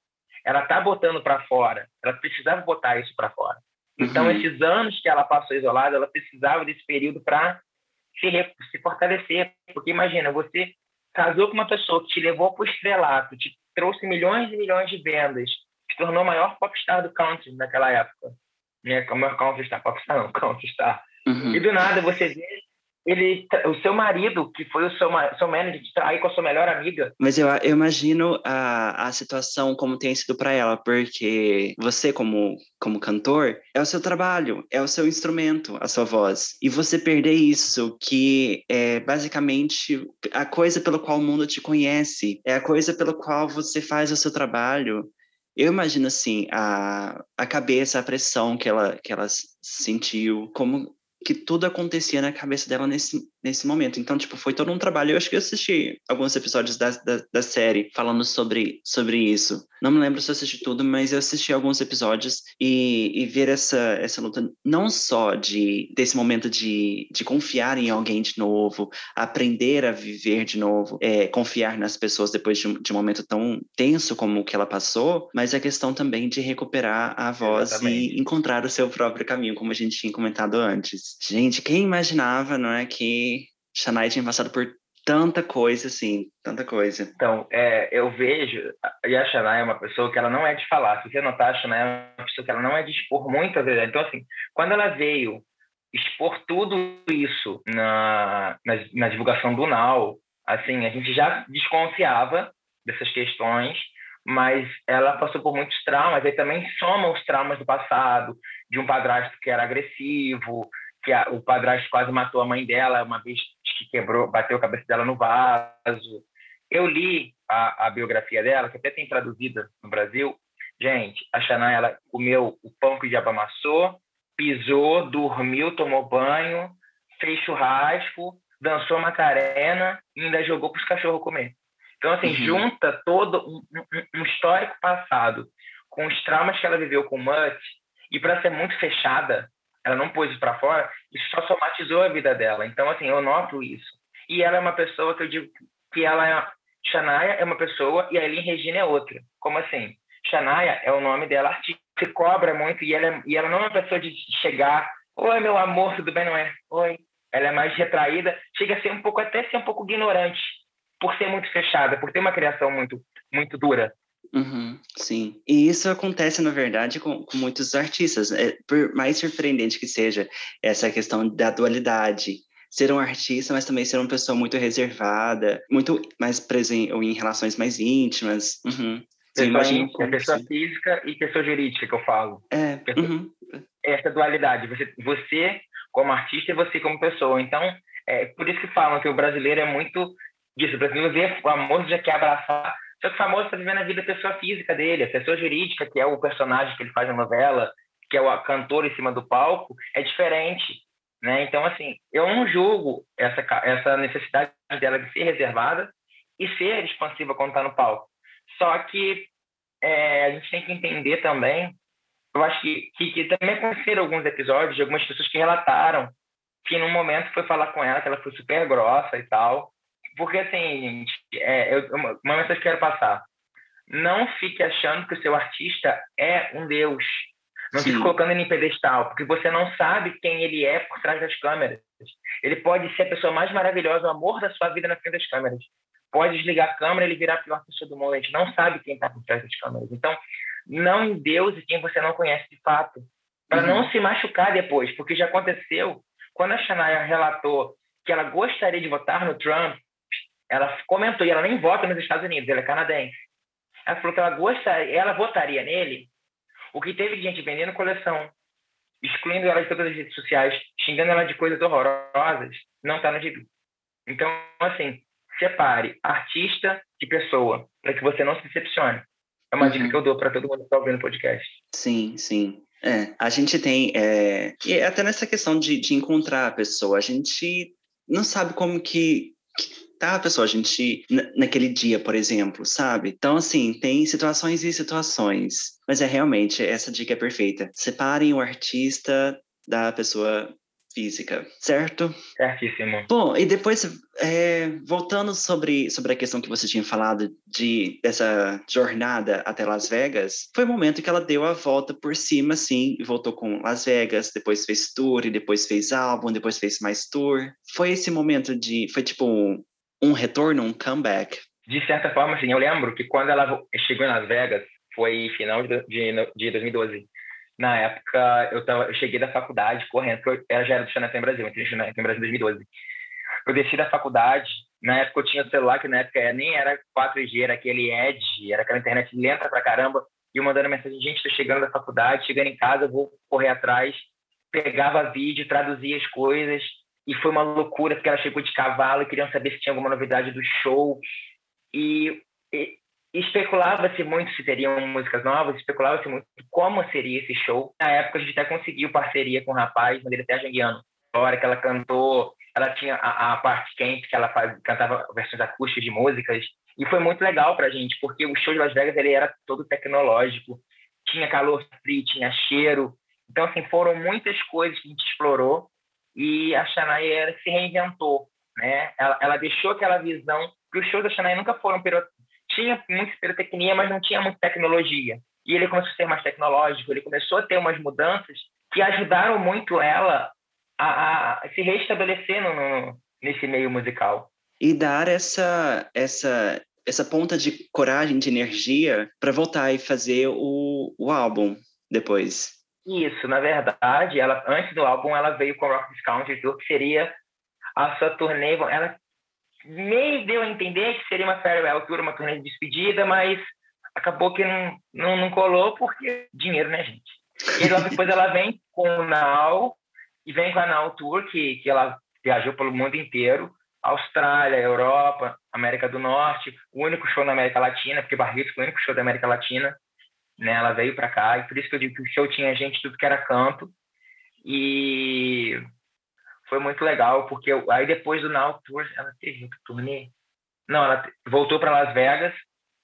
Ela está botando para fora, ela precisava botar isso para fora. Então, uhum. esses anos que ela passou isolada, ela precisava desse período para se, se fortalecer. Porque imagina, você casou com uma pessoa que te levou para o estrelato, te trouxe milhões e milhões de vendas, se tornou o maior popstar do country naquela época né? Como é Counter-Star, Popstar não, Counter-Star. Uhum. E do nada você vê ele, o seu marido, que foi o seu, seu manager, trair com a sua melhor amiga. Mas eu, eu imagino a, a situação como tem sido para ela, porque você, como, como cantor, é o seu trabalho, é o seu instrumento, a sua voz. E você perder isso, que é basicamente a coisa pelo qual o mundo te conhece, é a coisa pela qual você faz o seu trabalho, eu imagino assim a, a cabeça, a pressão que ela que ela sentiu, como que tudo acontecia na cabeça dela nesse, nesse momento. Então, tipo, foi todo um trabalho. Eu acho que eu assisti alguns episódios da, da, da, série falando sobre, sobre isso. Não me lembro se eu assisti tudo, mas eu assisti alguns episódios e, e ver essa, essa luta, não só de desse momento de, de confiar em alguém de novo, aprender a viver de novo, é, confiar nas pessoas depois de, de um momento tão tenso como o que ela passou, mas a questão também de recuperar a voz Exatamente. e encontrar o seu próprio caminho, como a gente tinha comentado antes. Gente, quem imaginava, não é, que Shania tinha passado por tanta coisa, assim, tanta coisa. Então, é, eu vejo, e a Shania é uma pessoa que ela não é de falar. Se você notar, a Shania é uma pessoa que ela não é de expor muitas vezes. Então, assim, quando ela veio expor tudo isso na, na, na divulgação do Now, assim, a gente já desconfiava dessas questões, mas ela passou por muitos traumas, aí também soma os traumas do passado, de um padrasto que era agressivo, que a, o padrasto quase matou a mãe dela uma vez que quebrou, bateu a cabeça dela no vaso. Eu li a, a biografia dela, que até tem traduzida no Brasil. Gente, a Xanã, ela comeu o pão que o diabo amassou, pisou, dormiu, tomou banho, fez churrasco, dançou Macarena e ainda jogou para os cachorros comer. Então, assim, uhum. junta todo um, um, um, histórico passado com os traumas que ela viveu com o Mutt E para ser muito fechada, ela não pôs isso para fora, isso só somatizou a vida dela. Então, assim, eu noto isso. E ela é uma pessoa que eu digo que ela é. Shania é uma pessoa e a Eileen Regina é outra. Como assim? Shania é o nome dela se cobra muito e ela, é, e ela não é uma pessoa de chegar, oi meu amor, tudo bem, não é? Oi. Ela é mais retraída, chega a ser um pouco, até ser um pouco ignorante, por ser muito fechada, por ter uma criação muito, muito dura. Uhum, sim. E isso acontece, na verdade, com, com muitos artistas. É, por mais surpreendente que seja essa questão da dualidade, ser um artista, mas também ser uma pessoa muito reservada, muito mais presente em relações mais íntimas. Uhum. Pessoa, é pessoa física e pessoa jurídica que eu falo. É. Uhum. Essa dualidade, você, você como artista e você como pessoa. Então, é por isso que falam que o brasileiro é muito disso. O brasileiro vê o famoso já quer abraçar. Só que o famoso está vivendo a vida pessoa física dele, a pessoa jurídica, que é o personagem que ele faz na novela, que é o cantor em cima do palco, é diferente. Né? Então, assim, eu não julgo essa, essa necessidade dela de ser reservada e ser expansiva quando está no palco. Só que é, a gente tem que entender também, eu acho que, que, que também aconteceram alguns episódios de algumas pessoas que relataram que num momento foi falar com ela que ela foi super grossa e tal. Porque, assim, gente, é, eu, uma mensagem que eu quero passar. Não fique achando que o seu artista é um deus. Não Sim. fique colocando ele em pedestal, porque você não sabe quem ele é por trás das câmeras. Ele pode ser a pessoa mais maravilhosa, o amor da sua vida na frente das câmeras pode desligar a câmera e ele virar a pior pessoa do mundo. A gente não sabe quem está por trás das câmeras. Então, não em Deus e quem você não conhece de fato. Para uhum. não se machucar depois, porque já aconteceu. Quando a Shania relatou que ela gostaria de votar no Trump, ela comentou, e ela nem vota nos Estados Unidos, ela é canadense. Ela falou que ela gostaria, ela votaria nele, o que teve de gente vendendo coleção, excluindo ela de todas as redes sociais, xingando ela de coisas horrorosas, não está no gibi. Então, assim, separe artista de pessoa, para que você não se decepcione. É uma uhum. dica que eu dou para todo mundo que está ouvindo o podcast. Sim, sim. É, a gente tem, é, e até nessa questão de, de encontrar a pessoa, a gente não sabe como que, que tá a pessoa, a gente, naquele dia, por exemplo, sabe? Então, assim, tem situações e situações, mas é realmente, essa dica é perfeita. Separem o artista da pessoa física, certo? Certíssimo. Bom, e depois, é, voltando sobre, sobre a questão que você tinha falado de dessa jornada até Las Vegas, foi o momento que ela deu a volta por cima, assim, e voltou com Las Vegas, depois fez tour, e depois fez álbum, depois fez mais tour. Foi esse momento de, foi tipo um, um retorno, um comeback? De certa forma, sim. Eu lembro que quando ela chegou em Las Vegas, foi final de, de, de 2012 na época eu, tava, eu cheguei da faculdade correndo, porque ela já era do Xanaté Brasil, entrei no Brasil em 2012. Eu desci da faculdade, na época eu tinha celular, que na época nem era 4G, era aquele Edge, era aquela internet lenta pra caramba, e eu mandando mensagem, gente, tô chegando da faculdade, chegando em casa, vou correr atrás, pegava vídeo, traduzia as coisas, e foi uma loucura, porque ela chegou de cavalo e queriam saber se tinha alguma novidade do show, e, e especulava-se muito se teriam músicas novas, especulava-se muito como seria esse show. Na época, a gente até conseguiu parceria com o um rapaz, mas ele até janguiano. A hora que ela cantou, ela tinha a, a parte quente, que ela faz, cantava versões acústicas de músicas, e foi muito legal pra gente, porque o show de Las Vegas ele era todo tecnológico, tinha calor frio, tinha cheiro. Então, assim, foram muitas coisas que a gente explorou, e a Shania se reinventou, né? Ela, ela deixou aquela visão, que os shows da Shania nunca foram tinha muita pirotecnia, mas não tinha muita tecnologia. E ele começou a ser mais tecnológico, ele começou a ter umas mudanças que ajudaram muito ela a, a se restabelecer no, nesse meio musical. E dar essa, essa, essa ponta de coragem, de energia para voltar e fazer o, o álbum depois. Isso, na verdade, ela antes do álbum ela veio com o Rock Country Tour, que seria a sua turnê. Ela meio deu a entender que seria uma farewell tour, uma turnê de despedida, mas acabou que não, não, não colou porque dinheiro, né, gente? E logo depois ela vem com o Now e vem com a Now Tour, que, que ela viajou pelo mundo inteiro, Austrália, Europa, América do Norte, o único show na América Latina, porque Barretos foi o único show da América Latina, né? Ela veio para cá e por isso que eu digo que o show tinha gente tudo que era canto e foi muito legal, porque eu, aí depois do Now Tour, ela teve outro turnê. Não, ela voltou para Las Vegas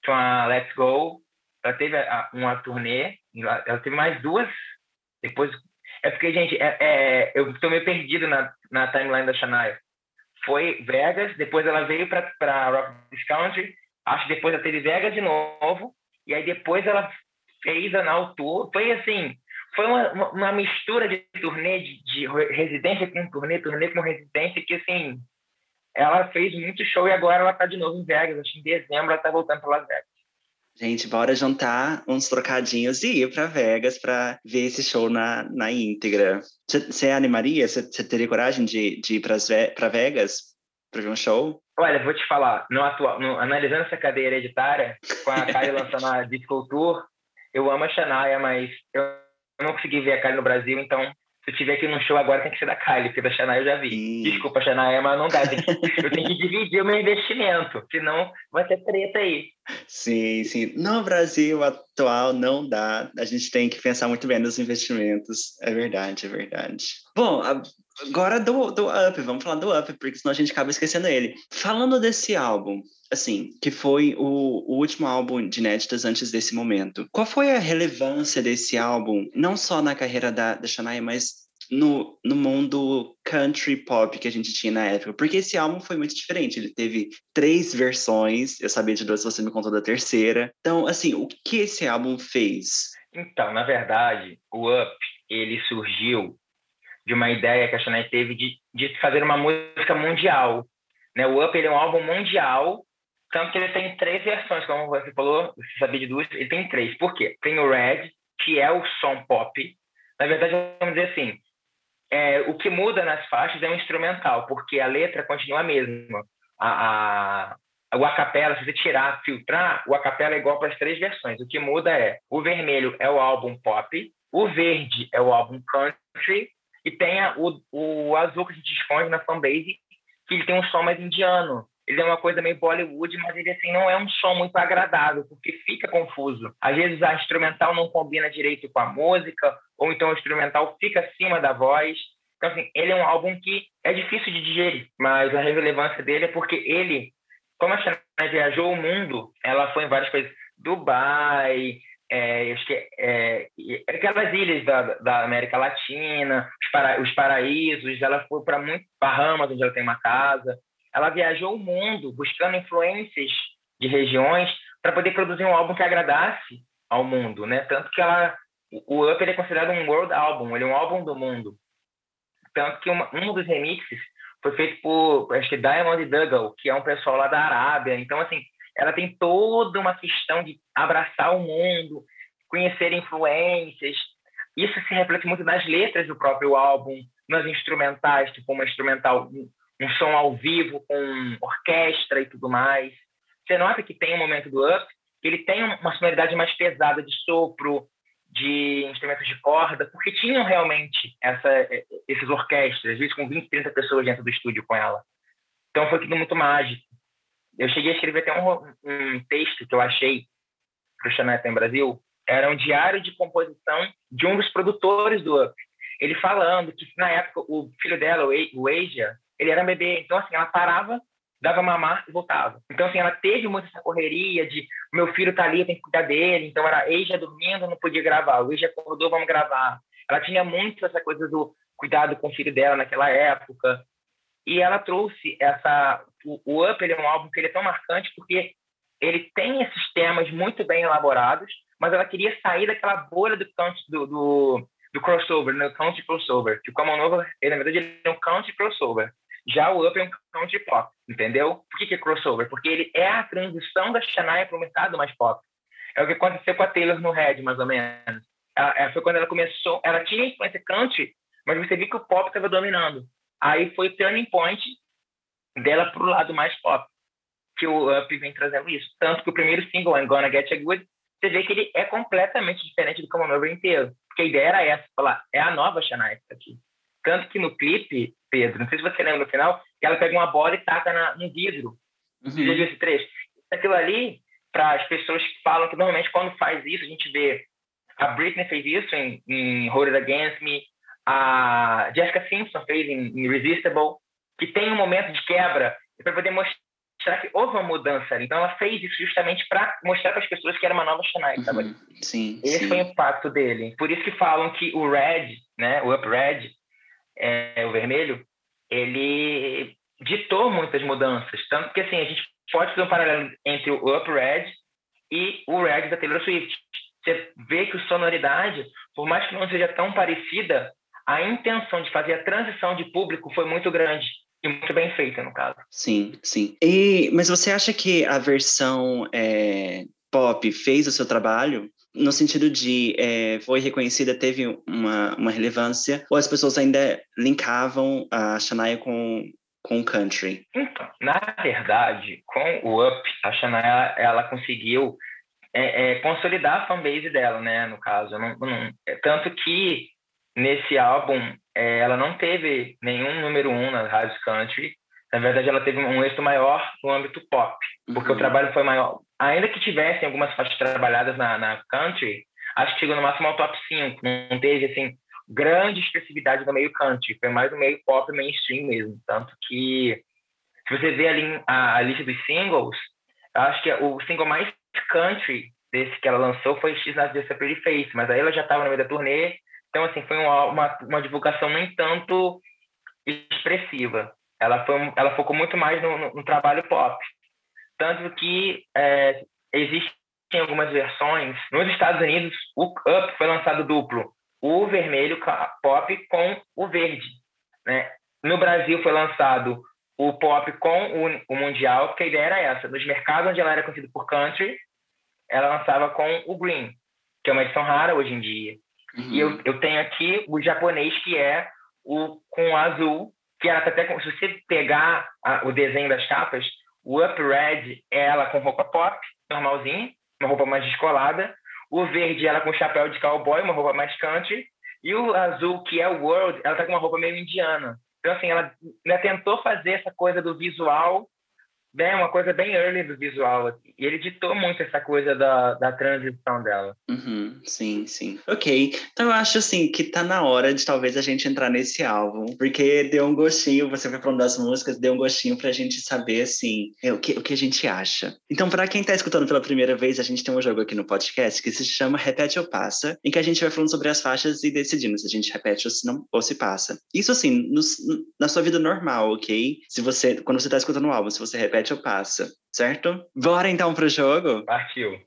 com a Let's Go. Ela teve uma turnê, ela teve mais duas Depois. É porque, gente, é, é, eu estou meio perdido na, na timeline da Shania. Foi Vegas, depois ela veio para Rock Country, acho que depois ela teve Vegas de novo, e aí depois ela fez a Now Tour. Foi assim, foi uma, uma mistura de turnê, de, de residência com turnê, turnê com residência, que assim, ela fez muito show e agora ela está de novo em Vegas. Acho que em dezembro ela está voltando para Las Vegas. Gente, bora juntar uns trocadinhos e ir para Vegas para ver esse show na, na íntegra. Você animaria? Você teria coragem de, de ir para Vegas para ver um show? Olha, vou te falar, no atual, no, analisando essa cadeia hereditária, com a Kylie lançando a Disco Tour, eu amo a Shania, mas eu não consegui ver a Kylie no Brasil, então se eu tiver aqui num show agora, tem que ser da Kylie, porque da Shania eu já vi. Sim. Desculpa, Shania, mas não dá. eu tenho que dividir o meu investimento, senão vai ter treta aí. Sim, sim. No Brasil atual não dá. A gente tem que pensar muito bem nos investimentos. É verdade, é verdade. Bom, agora do, do Up, vamos falar do Up, porque senão a gente acaba esquecendo ele. Falando desse álbum, assim, que foi o, o, último álbum de inéditas antes desse momento. Qual foi a relevância desse álbum, não só na carreira da, da Shania, mas no, no mundo country pop que a gente tinha na época? Porque esse álbum foi muito diferente. Ele teve três versões, eu sabia de duas, você me contou da terceira. Então, assim, o que esse álbum fez? Então, na verdade, o Up, ele surgiu de uma ideia que a Shania teve de, de fazer uma música mundial. Né? O Up ele é um álbum mundial tanto que ele tem três versões, como você falou, você sabia de duas, ele tem três. Por quê? Tem o Red, que é o som pop. Na verdade, vamos dizer assim, é, o que muda nas faixas é o instrumental, porque a letra continua a mesma. A, a, o acapela, se você tirar, filtrar, o acapela é igual para as três versões. O que muda é o vermelho é o álbum pop, o verde é o álbum country, e tem o, o azul que a gente esconde na fanbase, que ele tem um som mais indiano ele é uma coisa meio Bollywood, mas ele assim não é um som muito agradável, porque fica confuso. Às vezes a instrumental não combina direito com a música, ou então o instrumental fica acima da voz. Então, assim, ele é um álbum que é difícil de digerir, mas a relevância dele é porque ele, como a Shania viajou o mundo, ela foi em várias coisas, Dubai, é, que é, aquelas ilhas da, da América Latina, os, para, os paraísos, ela foi para muito Bahamas, onde ela tem uma casa, ela viajou o mundo buscando influências de regiões para poder produzir um álbum que agradasse ao mundo, né? Tanto que ela, o Up é considerado um world album, ele é um álbum do mundo. Tanto que uma, um dos remixes foi feito por, acho que Diamond Dougal, que é um pessoal lá da Arábia. Então, assim, ela tem toda uma questão de abraçar o mundo, conhecer influências. Isso se reflete muito nas letras do próprio álbum, nas instrumentais, tipo uma instrumental um som ao vivo com orquestra e tudo mais. Você nota que tem um momento do Up, que ele tem uma sonoridade mais pesada de sopro, de instrumentos de corda, porque tinham realmente essa, esses orquestras, às vezes com 20, 30 pessoas dentro do estúdio com ela. Então foi tudo muito mágico. Eu cheguei a escrever até um, um texto que eu achei para o Chanel em Brasil, era um diário de composição de um dos produtores do Up. Ele falando que na época o filho dela, o Asia, ele era um bebê. Então, assim, ela parava, dava mamar e voltava. Então, assim, ela teve muito essa correria de meu filho tá ali, tenho que cuidar dele. Então, era Eija dormindo, não podia gravar. O Eija acordou, vamos gravar. Ela tinha muito essa coisa do cuidado com o filho dela naquela época. E ela trouxe essa... O, o Up, ele é um álbum que ele é tão marcante porque ele tem esses temas muito bem elaborados, mas ela queria sair daquela bolha do, do, do, do crossover, né? country crossover. Que o Common Nova, ele, na verdade, ele é um country crossover. Já o Up é um country pop, entendeu? Por que, que é crossover? Porque ele é a transição da Shania para o mercado mais pop. É o que aconteceu com a Taylor no Red, mais ou menos. Ela, ela foi quando ela começou, ela tinha influência country, mas você viu que o pop estava dominando. Aí foi turning point dela para o lado mais pop, que o Up vem trazendo isso. Tanto que o primeiro single, I'm Gonna Get You Good, você vê que ele é completamente diferente do Come Over inteiro. Porque a ideia era essa, falar, é a nova Shania aqui. Tanto que no clipe, Pedro, não sei se você lembra no final, que ela pega uma bola e taca na, no vidro. Uhum. Você viu esse trecho? Aquilo ali, para as pessoas que falam que normalmente quando faz isso, a gente vê. A Britney fez isso em, em Hold It Against Me, a Jessica Simpson fez em Irresistible, que tem um momento de quebra para poder mostrar que houve uma mudança ali. Então, ela fez isso justamente para mostrar para as pessoas que era uma nova Shania que uhum. Sim, Esse sim. foi o impacto dele. Por isso que falam que o Red, né, o Up Red, é, o vermelho, ele ditou muitas mudanças. Tanto que, assim, a gente pode fazer um paralelo entre o Up Red e o Red da Taylor Swift. Você vê que a sonoridade, por mais que não seja tão parecida, a intenção de fazer a transição de público foi muito grande e muito bem feita, no caso. Sim, sim. E, mas você acha que a versão é, pop fez o seu trabalho? No sentido de é, foi reconhecida, teve uma, uma relevância, ou as pessoas ainda linkavam a Shania com, com o country? Então, na verdade, com o Up, a Shania ela, ela conseguiu é, é, consolidar a fanbase dela, né? No caso, não, não, tanto que nesse álbum é, ela não teve nenhum número um nas rádios country. Na verdade, ela teve um êxito maior no âmbito pop, porque uhum. o trabalho foi maior. Ainda que tivessem algumas faixas trabalhadas na, na country, acho que chegou no máximo ao top 5. Não teve, assim, grande expressividade no meio country. Foi mais no meio pop mainstream mesmo. Tanto que, se você vê ali a, a lista dos singles, acho que o single mais country desse que ela lançou foi X Not Just a Pretty Face, mas aí ela já estava no meio da turnê, então assim foi uma, uma, uma divulgação nem tanto expressiva. Ela foi ela focou muito mais no, no, no trabalho pop, tanto que é, existem algumas versões nos Estados Unidos o Up foi lançado duplo, o vermelho pop com o verde, né? No Brasil foi lançado o pop com o, o mundial, porque a ideia era essa. Nos mercados onde ela era conhecida por country, ela lançava com o green, que é uma edição rara hoje em dia. Uhum. E eu, eu tenho aqui o japonês, que é o com azul, que ela tá até se você pegar a, o desenho das capas, o up red é ela com roupa pop, normalzinha, uma roupa mais descolada. O verde ela com chapéu de cowboy, uma roupa mais country. E o azul, que é o world, ela tá com uma roupa meio indiana. Então, assim, ela, ela tentou fazer essa coisa do visual né, uma coisa bem early do visual. E ele ditou muito essa coisa da, da transição dela. Uhum, sim, sim. Ok. Então eu acho assim que tá na hora de talvez a gente entrar nesse álbum, porque deu um gostinho, você foi falando das músicas, deu um gostinho pra gente saber assim é, o, que, o que a gente acha. Então, para quem tá escutando pela primeira vez, a gente tem um jogo aqui no podcast que se chama Repete ou Passa, em que a gente vai falando sobre as faixas e decidindo se a gente repete ou se não ou se passa. Isso assim, no, na sua vida normal, ok? Se você, quando você tá escutando o álbum, se você repete ou passa, certo? Bora então pro jogo? Partiu.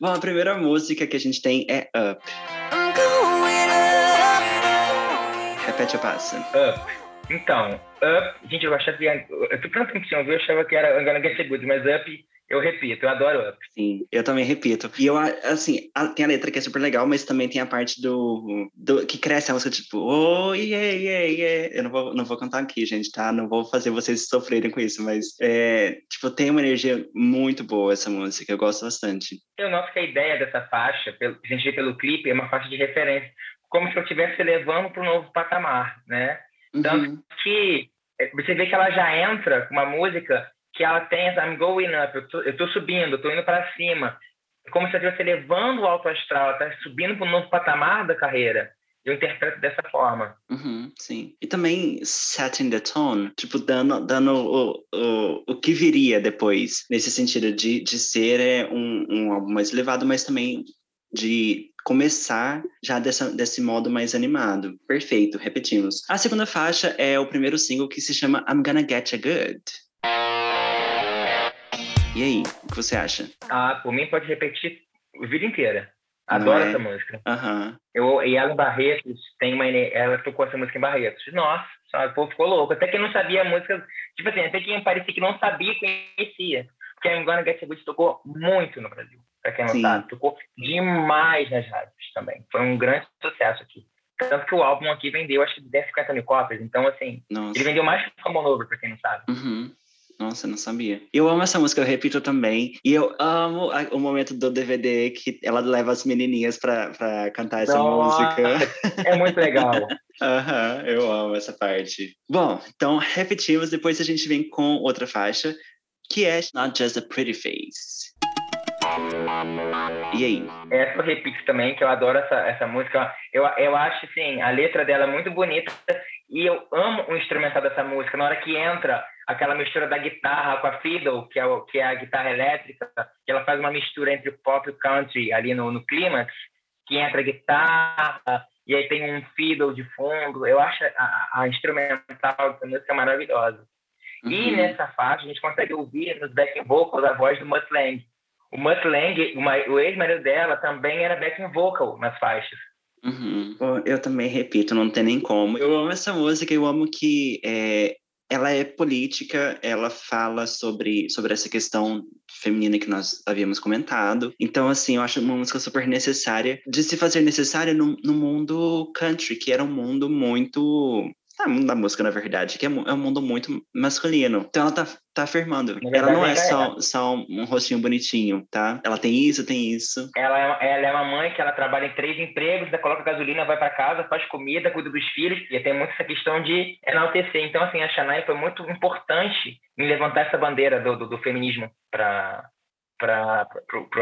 Bom, a primeira música que a gente tem é Up. Repete ou passa? Up. Então, Up, gente, eu achava que. Eu tô tanto tempo sem ouvir, eu achava que era I'm Gonna Get Good, mas Up eu repito, eu adoro Up. Sim, eu também repito. E eu, assim, a, tem a letra que é super legal, mas também tem a parte do, do que cresce a música, tipo, oh, yeah, yeah, yeah. Eu não vou, não vou cantar aqui, gente, tá? Não vou fazer vocês sofrerem com isso, mas, é, tipo, tem uma energia muito boa essa música, eu gosto bastante. Eu noto que a ideia dessa faixa, pelo, a gente vê pelo clipe, é uma faixa de referência, como se eu estivesse levando para um novo patamar, né? Uhum. Tanto que é, você vê que ela já entra com uma música que ela tem I'm going up, eu tô subindo, tô indo para cima. É como se ela estivesse levando o alto astral, ela tá subindo para um novo patamar da carreira. Eu interpreto dessa forma. Uhum, sim. E também setting the tone, tipo, dando, dando o, o, o que viria depois, nesse sentido de, de ser é, um, um álbum mais elevado, mas também de começar já dessa, desse modo mais animado. Perfeito, repetimos. A segunda faixa é o primeiro single que se chama I'm Gonna Get You Good. E aí, o que você acha? Ah, por mim pode repetir a vida inteira. Adoro é? essa música. Uhum. Eu, e ela em Barretos, tem uma, ela tocou essa música em Barretos. Nossa, o povo ficou louco. Até quem não sabia a música, tipo assim, até quem parecia que não sabia, conhecia. Porque a Gonna Get Good tocou muito no Brasil. Pra quem não Sim. sabe, tocou demais nas rádios também. Foi um grande sucesso aqui. Tanto que o álbum aqui vendeu, acho que 10, 50 mil cópias. Então, assim, Nossa. ele vendeu mais que o Come Over, pra quem não sabe. Uhum. Nossa, não sabia. Eu amo essa música, eu repito também. E eu amo o momento do DVD que ela leva as menininhas pra, pra cantar essa Nossa, música. É muito legal. Aham, uhum, eu amo essa parte. Bom, então repetimos, depois a gente vem com outra faixa, que é Not Just a Pretty Face. E aí? Essa eu repito também, que eu adoro essa, essa música. Eu, eu acho, assim, a letra dela é muito bonita E eu amo o instrumental dessa música. Na hora que entra aquela mistura da guitarra com a fiddle, que é, o, que é a guitarra elétrica, que ela faz uma mistura entre o pop e o country ali no, no clímax, que entra a guitarra e aí tem um fiddle de fundo. Eu acho a, a instrumental dessa música maravilhosa. Uhum. E nessa faixa a gente consegue ouvir nos backing vocals a voz do Mutt Lang. O Mutt Lang, o ex-marido dela, também era backing vocal nas faixas. Uhum. Eu também repito, não tem nem como. Eu amo essa música, eu amo que é, ela é política, ela fala sobre, sobre essa questão feminina que nós havíamos comentado. Então, assim, eu acho uma música super necessária, de se fazer necessária no, no mundo country, que era um mundo muito é mundo da música, na verdade, que é, é um mundo muito masculino. Então ela tá, tá afirmando. ela não é só, só um rostinho bonitinho, tá? Ela tem isso, tem isso. Ela é, ela é uma mãe que ela trabalha em três empregos, ela coloca gasolina, vai para casa, faz comida, cuida dos filhos, e tem muito essa questão de enaltecer. Então, assim, a Shania foi muito importante em levantar essa bandeira do, do, do feminismo para para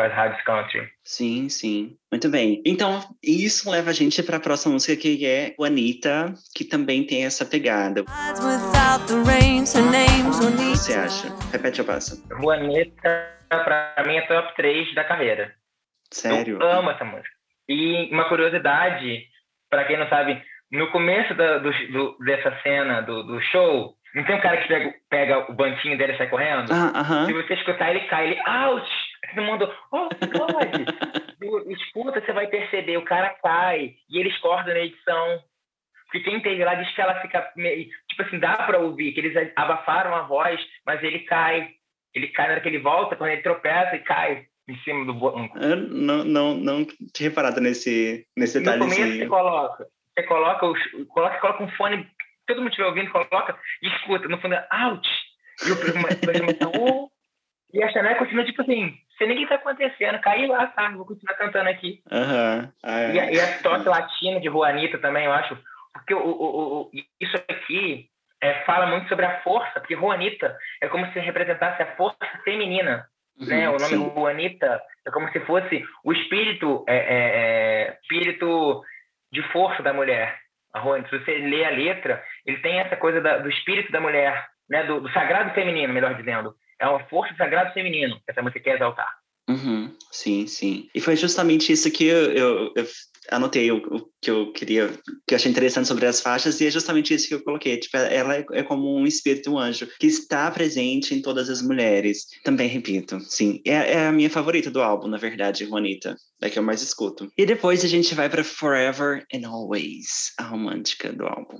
as rádios country. Sim, sim. Muito bem. Então, isso leva a gente para a próxima música, que é o Anitta, que também tem essa pegada. O que você acha? Repete ou passa. Juanita, para mim, é top 3 da carreira. Sério? Eu amo essa música. E uma curiosidade, para quem não sabe, no começo da, do, do, dessa cena do, do show, não tem um cara que pega, pega o banquinho dele e sai correndo? Ah, uh -huh. Se você escutar, ele cai, ele, ouch! Todo mundo, oh, pode! Escuta, você vai perceber, o cara cai, e eles cortam na edição. Porque quem teve lá diz que ela fica meio, tipo assim, dá pra ouvir, que eles abafaram a voz, mas ele cai. Ele cai na hora que ele volta, quando ele tropeça e cai em cima do banco. Eu não, não, não tinha reparado nesse, nesse detalhezinho. No começo você coloca, você coloca, coloca, coloca um fone todo mundo estiver ouvindo, coloca e escuta. No fundo, é out. E o programa oh. E a Chanel continua, tipo assim, sem ninguém tá acontecendo. Caiu lá, tá? Vou continuar cantando aqui. Uhum. É. e, a, e a toque latina de Juanita também, eu acho. Porque o, o, o, isso aqui é, fala muito sobre a força, porque Juanita é como se representasse a força feminina. Uhum, né? O nome sim. Juanita é como se fosse o espírito, é, é, é espírito de força da mulher. Rony, se você lê a letra, ele tem essa coisa da, do espírito da mulher, né? Do, do, sagrado feminino, melhor dizendo. É uma força do sagrado feminino que essa música quer exaltar. Uhum, sim, sim. E foi justamente isso que eu, eu, eu anotei o, o, que eu queria, que eu achei interessante sobre as faixas, e é justamente isso que eu coloquei. Tipo, ela é, é, como um espírito, um anjo, que está presente em todas as mulheres. Também repito, sim. É, é a minha favorita do álbum, na verdade, Juanita. É que eu mais escuto. E depois a gente vai para Forever and Always, a romântica do álbum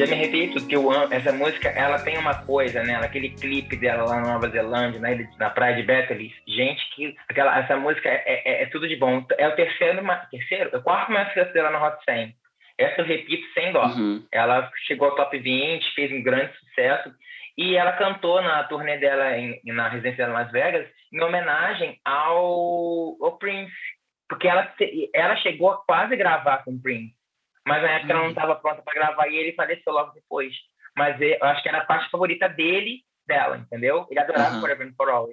já me repito que eu amo, essa música, ela tem uma coisa, né? Aquele clipe dela lá na Nova Zelândia, né? na praia de Bethany. Gente, que aquela, essa música é, é, é, tudo de bom. É o terceiro, terceiro, é o quarto mais sucesso dela na Hot 100. Essa eu repito sem dó. Uhum. Ela chegou ao top 20, fez um grande sucesso. E ela cantou na turnê dela em, na residência dela em Las Vegas em homenagem ao, ao Prince. Porque ela, ela chegou a quase gravar com o Prince. Mas na época ela não estava uhum. pronta para gravar e ele faleceu logo depois. Mas eu acho que era a parte favorita dele, dela, entendeu? Ele adorava uhum. Forever and For All.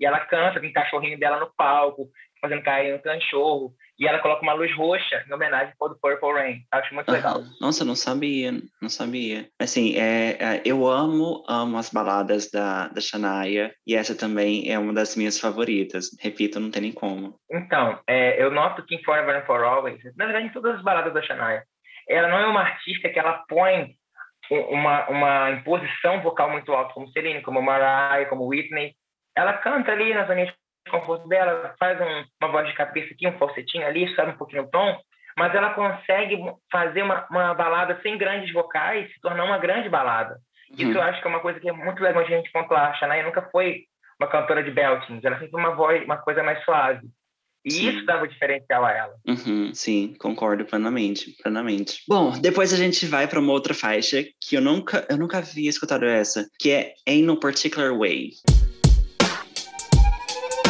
E ela canta com o cachorrinho dela no palco, fazendo cair no cachorro. E ela coloca uma luz roxa em homenagem ao do Purple Rain. Acho muito uhum. legal. Nossa, não sabia, não sabia. Assim, é, é, eu amo, amo as baladas da, da Shania. E essa também é uma das minhas favoritas. Repito, não tem nem como. Então, é, eu noto que em Forever and For Always, na verdade, em todas as baladas da Shania, ela não é uma artista que ela põe uma, uma imposição vocal muito alta, como Celine, como Mariah, como Whitney. Ela canta ali na zona de conforto dela, faz um, uma voz de cabeça aqui, um falsetinho ali, sobe um pouquinho o tom, mas ela consegue fazer uma, uma balada sem grandes vocais, se tornar uma grande balada. Isso uhum. eu acho que é uma coisa que é muito legal a gente pontuar. A Shania nunca foi uma cantora de beltings, ela sempre foi uma voz, uma coisa mais suave. E sim. isso dava diferencial a ela. Uhum, sim, concordo plenamente, plenamente. Bom, depois a gente vai para uma outra faixa que eu nunca, eu nunca havia escutado essa, que é Ain't No Particular Way.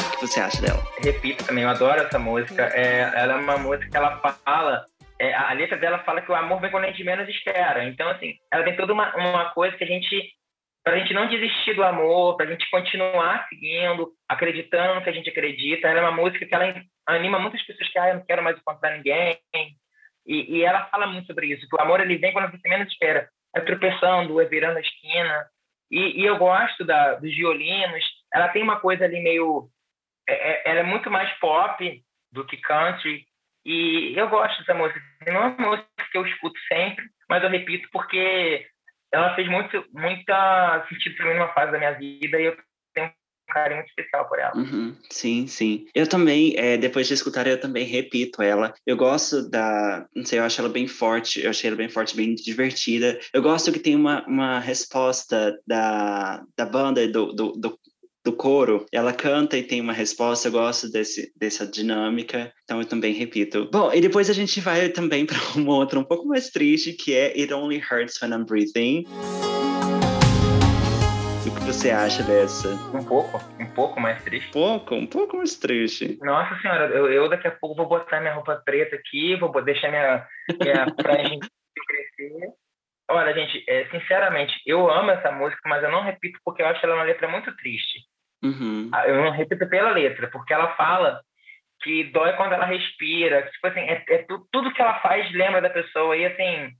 O que você acha dela? Repito também, eu adoro essa música. É, ela é uma música que ela fala é, a letra dela fala que o amor vem quando a gente menos espera. Então, assim, ela tem toda uma, uma coisa que a gente para a gente não desistir do amor, para a gente continuar seguindo, acreditando no que a gente acredita. Ela é uma música que ela anima muitas pessoas que ah, eu não quero mais encontrar ninguém, E, e, ela fala muito sobre isso, que o amor ele vem quando você menos espera. É tropeçando, é virando a esquina. E, e eu gosto da, dos violinos. Ela tem uma coisa ali meio... É, é, ela é muito mais pop do que country. E eu gosto dessa música. Não é uma música que eu escuto sempre, mas eu repito porque ela fez muito muita sentido para mim numa fase da minha vida e eu tenho um carinho muito especial por ela. Uhum, sim, sim. Eu também, é, depois de escutar, eu também repito ela. Eu gosto da, não sei, eu acho ela bem forte, eu achei ela bem forte, bem divertida. Eu gosto que tem uma, uma resposta da, da banda, do, do, do do coro, ela canta e tem uma resposta, eu gosto desse, dessa dinâmica, então eu também repito. Bom, e depois a gente vai também para uma outra um pouco mais triste, que é It Only Hurts When I'm Breathing. O que você acha dessa? Um pouco, um pouco mais triste. Pouco, um pouco mais triste. Nossa senhora, eu, eu daqui a pouco vou botar minha roupa preta aqui, vou deixar minha, minha franja crescer. Olha, gente, é, sinceramente, eu amo essa música, mas eu não repito porque eu acho ela uma letra muito triste. Uhum. Ah, eu não repito pela letra, porque ela fala que dói quando ela respira. Tipo assim, é, é tu, tudo que ela faz lembra da pessoa. E assim,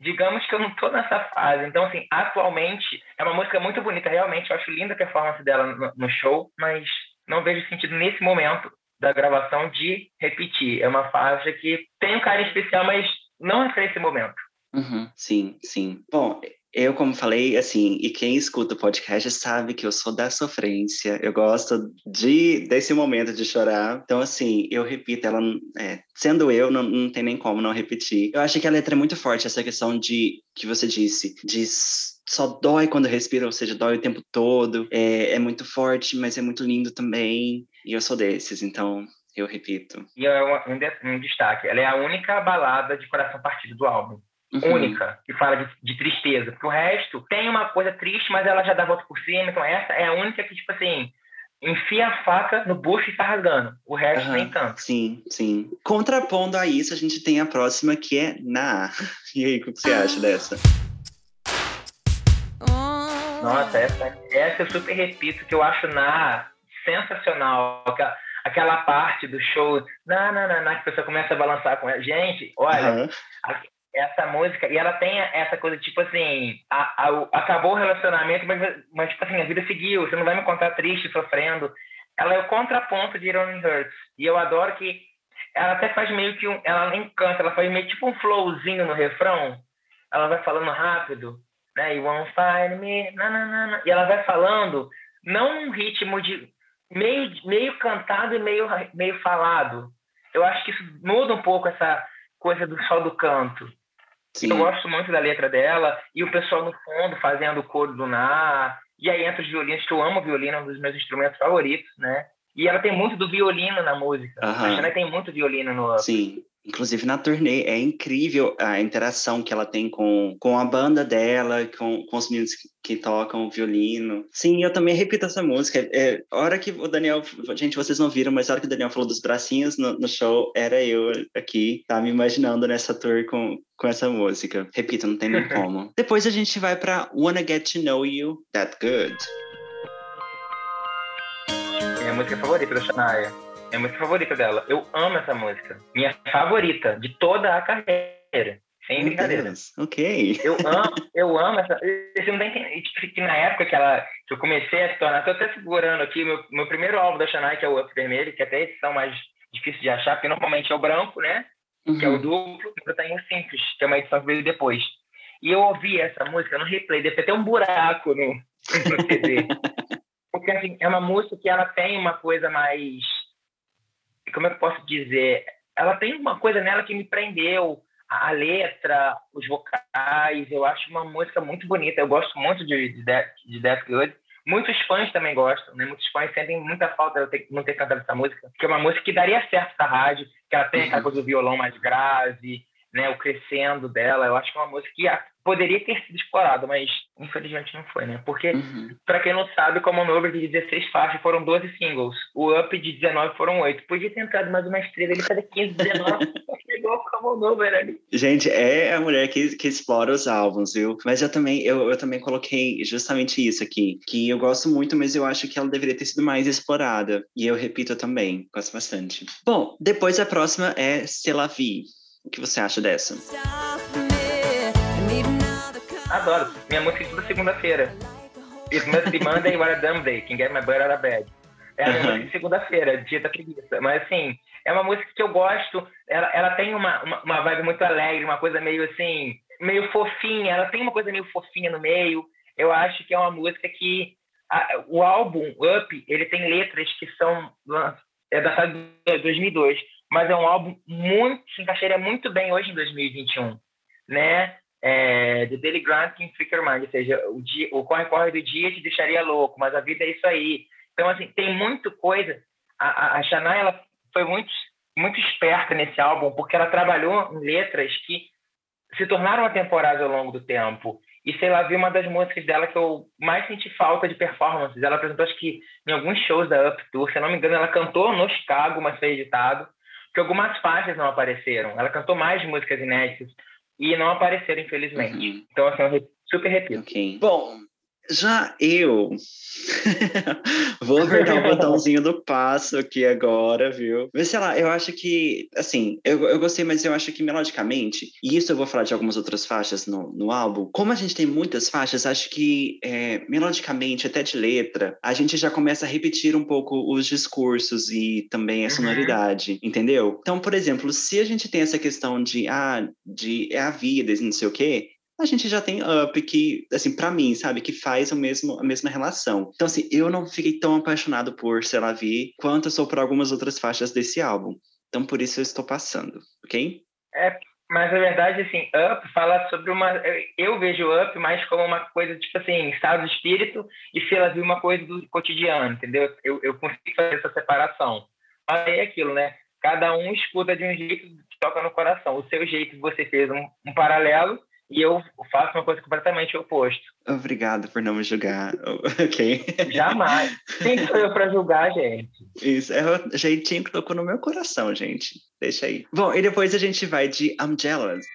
digamos que eu não tô nessa fase. Então, assim, atualmente, é uma música muito bonita, realmente. Eu acho linda a performance dela no, no show, mas não vejo sentido nesse momento da gravação de repetir. É uma faixa que tem um carinho especial, mas não é para esse momento. Uhum, sim, sim. Bom, eu, como falei, assim, e quem escuta o podcast sabe que eu sou da sofrência, eu gosto de desse momento de chorar. Então, assim, eu repito, ela, é, sendo eu, não, não tem nem como não repetir. Eu acho que a letra é muito forte, essa questão de, que você disse, de só dói quando respira, ou seja, dói o tempo todo. É, é muito forte, mas é muito lindo também. E eu sou desses, então eu repito. E é um, um destaque, ela é a única balada de coração partido do álbum. Uhum. única que fala de, de, tristeza. Porque o resto tem uma coisa triste, mas ela já dá volta por cima. Então essa é a única que, tipo assim, enfia a faca no bucho e tá rasgando. O resto uhum. nem tanto. Sim, sim. Contrapondo a isso, a gente tem a próxima que é Na. E aí, o que você acha dessa? Nossa, essa, essa eu super repito, que eu acho Na sensacional. Aquela, aquela parte do show, na, na, na, na, que a pessoa começa a balançar com ela. Gente, olha, uhum essa música, e ela tem essa coisa, tipo assim, a, a, acabou o relacionamento, mas, mas, tipo assim, a vida seguiu, você não vai me contar triste, sofrendo. Ela é o contraponto de It Only Hurts. E eu adoro que ela até faz meio que um, ela nem canta, ela faz meio tipo um flowzinho no refrão. Ela vai falando rápido, né? You won't find me, na. E ela vai falando, não um ritmo de meio, meio cantado e meio, meio falado. Eu acho que isso muda um pouco essa coisa do só do canto. Sim. Eu gosto muito da letra dela e o pessoal no fundo fazendo o coro do Na. E aí entra os violinos, que eu amo violino, é um dos meus instrumentos favoritos, né? E ela tem muito do violino na música. Uhum. A Xané tem muito violino no Sim. Inclusive na turnê, é incrível a interação que ela tem com, com a banda dela, com, com os meninos que, que tocam violino. Sim, eu também repito essa música. É, a hora que o Daniel. Gente, vocês não viram, mas a hora que o Daniel falou dos bracinhos no, no show, era eu aqui, tá me imaginando nessa tour com, com essa música. Repito, não tem nem como. Depois a gente vai para Wanna Get to Know You That Good. Minha música favorita da Shania. É a música favorita dela. Eu amo essa música. Minha favorita de toda a carreira. Sem brincadeira. Ok. Eu amo, eu amo essa. Você não tem tipo, que na época que, ela, que eu comecei a se tornar, tô até segurando aqui, meu, meu primeiro álbum da Shania, que é o Up Vermelho, que é até a edição mais difícil de achar, porque normalmente é o branco, né? Uhum. Que é o uhum. duplo, eu tenho o simples, que é uma edição que veio depois. E eu ouvi essa música no replay, deve ter até um buraco no, no CD. porque assim, é uma música que ela tem uma coisa mais como é que eu posso dizer? Ela tem uma coisa nela que me prendeu, a letra, os vocais, eu acho uma música muito bonita. Eu gosto muito de, de, Death, de Death Good. Muitos fãs também gostam, né? Muitos fãs sentem muita falta de eu ter, não ter cantado essa música, porque é uma música que daria certo na rádio, que ela tem aquela coisa do violão mais grave, né? O crescendo dela. Eu acho que é uma música que poderia ter sido explorado, mas infelizmente não foi, né? Porque, uhum. para quem não sabe, como Over de 16 faixas foram 12 singles. O Up de 19 foram 8. Podia ter entrado mais uma estrela, ele fazer 15, 19. Chegou como Over ali. Gente, é a mulher que, que explora os álbuns, viu? Mas eu também, eu, eu também coloquei justamente isso aqui, que eu gosto muito, mas eu acho que ela deveria ter sido mais explorada. E eu repito também, gosto bastante. Bom, depois a próxima é Selavi. O que você acha dessa? Adoro. Minha música é toda segunda-feira. It must be Monday, what a dumb day. Can get my butt out of bed. É a minha música de segunda-feira, dia da preguiça. Mas, assim, é uma música que eu gosto. Ela, ela tem uma, uma, uma vibe muito alegre, uma coisa meio, assim, meio fofinha. Ela tem uma coisa meio fofinha no meio. Eu acho que é uma música que... A, o álbum, Up, ele tem letras que são... É datado de 2002. Mas é um álbum muito... Se encaixaria muito bem hoje, em 2021. Né? é, The Daily Grant em Freaker Mind, ou seja, o, dia, o corre-corre do dia te deixaria louco, mas a vida é isso aí. Então, assim, tem muita coisa. A, a, ela foi muito, muito esperta nesse álbum, porque ela trabalhou em letras que se tornaram atemporais ao longo do tempo. E sei lá, vi uma das músicas dela que eu mais senti falta de performances. Ela apresentou, acho que em alguns shows da Up Tour, se eu não me engano, ela cantou no Chicago, mas foi editado, que algumas faixas não apareceram. Ela cantou mais músicas inéditas e não apareceram, infelizmente. Uhum. Então, assim, eu super repito. Okay. Bom, já eu vou apertar o botãozinho do passo aqui agora, viu? Mas sei lá, eu acho que, assim, eu, eu gostei, mas eu acho que melodicamente, e isso eu vou falar de algumas outras faixas no, no álbum, como a gente tem muitas faixas, acho que é, melodicamente, até de letra, a gente já começa a repetir um pouco os discursos e também a uhum. sonoridade, uhum. entendeu? Então, por exemplo, se a gente tem essa questão de, ah, de é a vida e não sei o quê, a gente já tem Up que, assim, para mim, sabe, que faz o mesmo, a mesma relação. Então, assim, eu não fiquei tão apaixonado por Se Ela Vi quanto eu sou por algumas outras faixas desse álbum. Então, por isso eu estou passando, ok? É, mas na verdade, assim, Up fala sobre uma. Eu vejo Up mais como uma coisa, tipo assim, estado de espírito, e se ela viu uma coisa do cotidiano, entendeu? Eu, eu consigo fazer essa separação. Mas é aquilo, né? Cada um escuta de um jeito que toca no coração. O seu jeito, você fez um, um paralelo, e eu faço uma coisa completamente oposta. Obrigado por não me julgar. ok. Jamais. Quem sou eu para julgar, gente? Isso, é o jeitinho que tocou no meu coração, gente. Deixa aí. Bom, e depois a gente vai de I'm Jealous.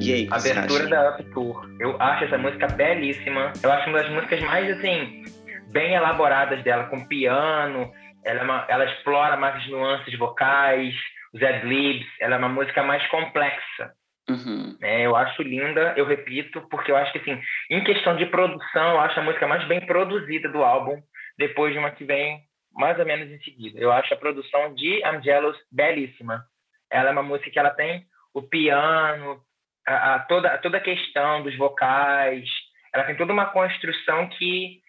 E aí, Abertura da Up Tour. Eu acho essa música belíssima. Eu acho uma das músicas mais, assim, bem elaboradas dela, com piano. Ela, é uma, ela explora mais as nuances vocais, os ad-libs. Ela é uma música mais complexa. Uhum. É, eu acho linda, eu repito, porque eu acho que, assim, em questão de produção, eu acho a música mais bem produzida do álbum, depois de uma que vem mais ou menos em seguida. Eu acho a produção de Angelos belíssima. Ela é uma música que ela tem o piano, a, a toda, toda a questão dos vocais, ela tem toda uma construção que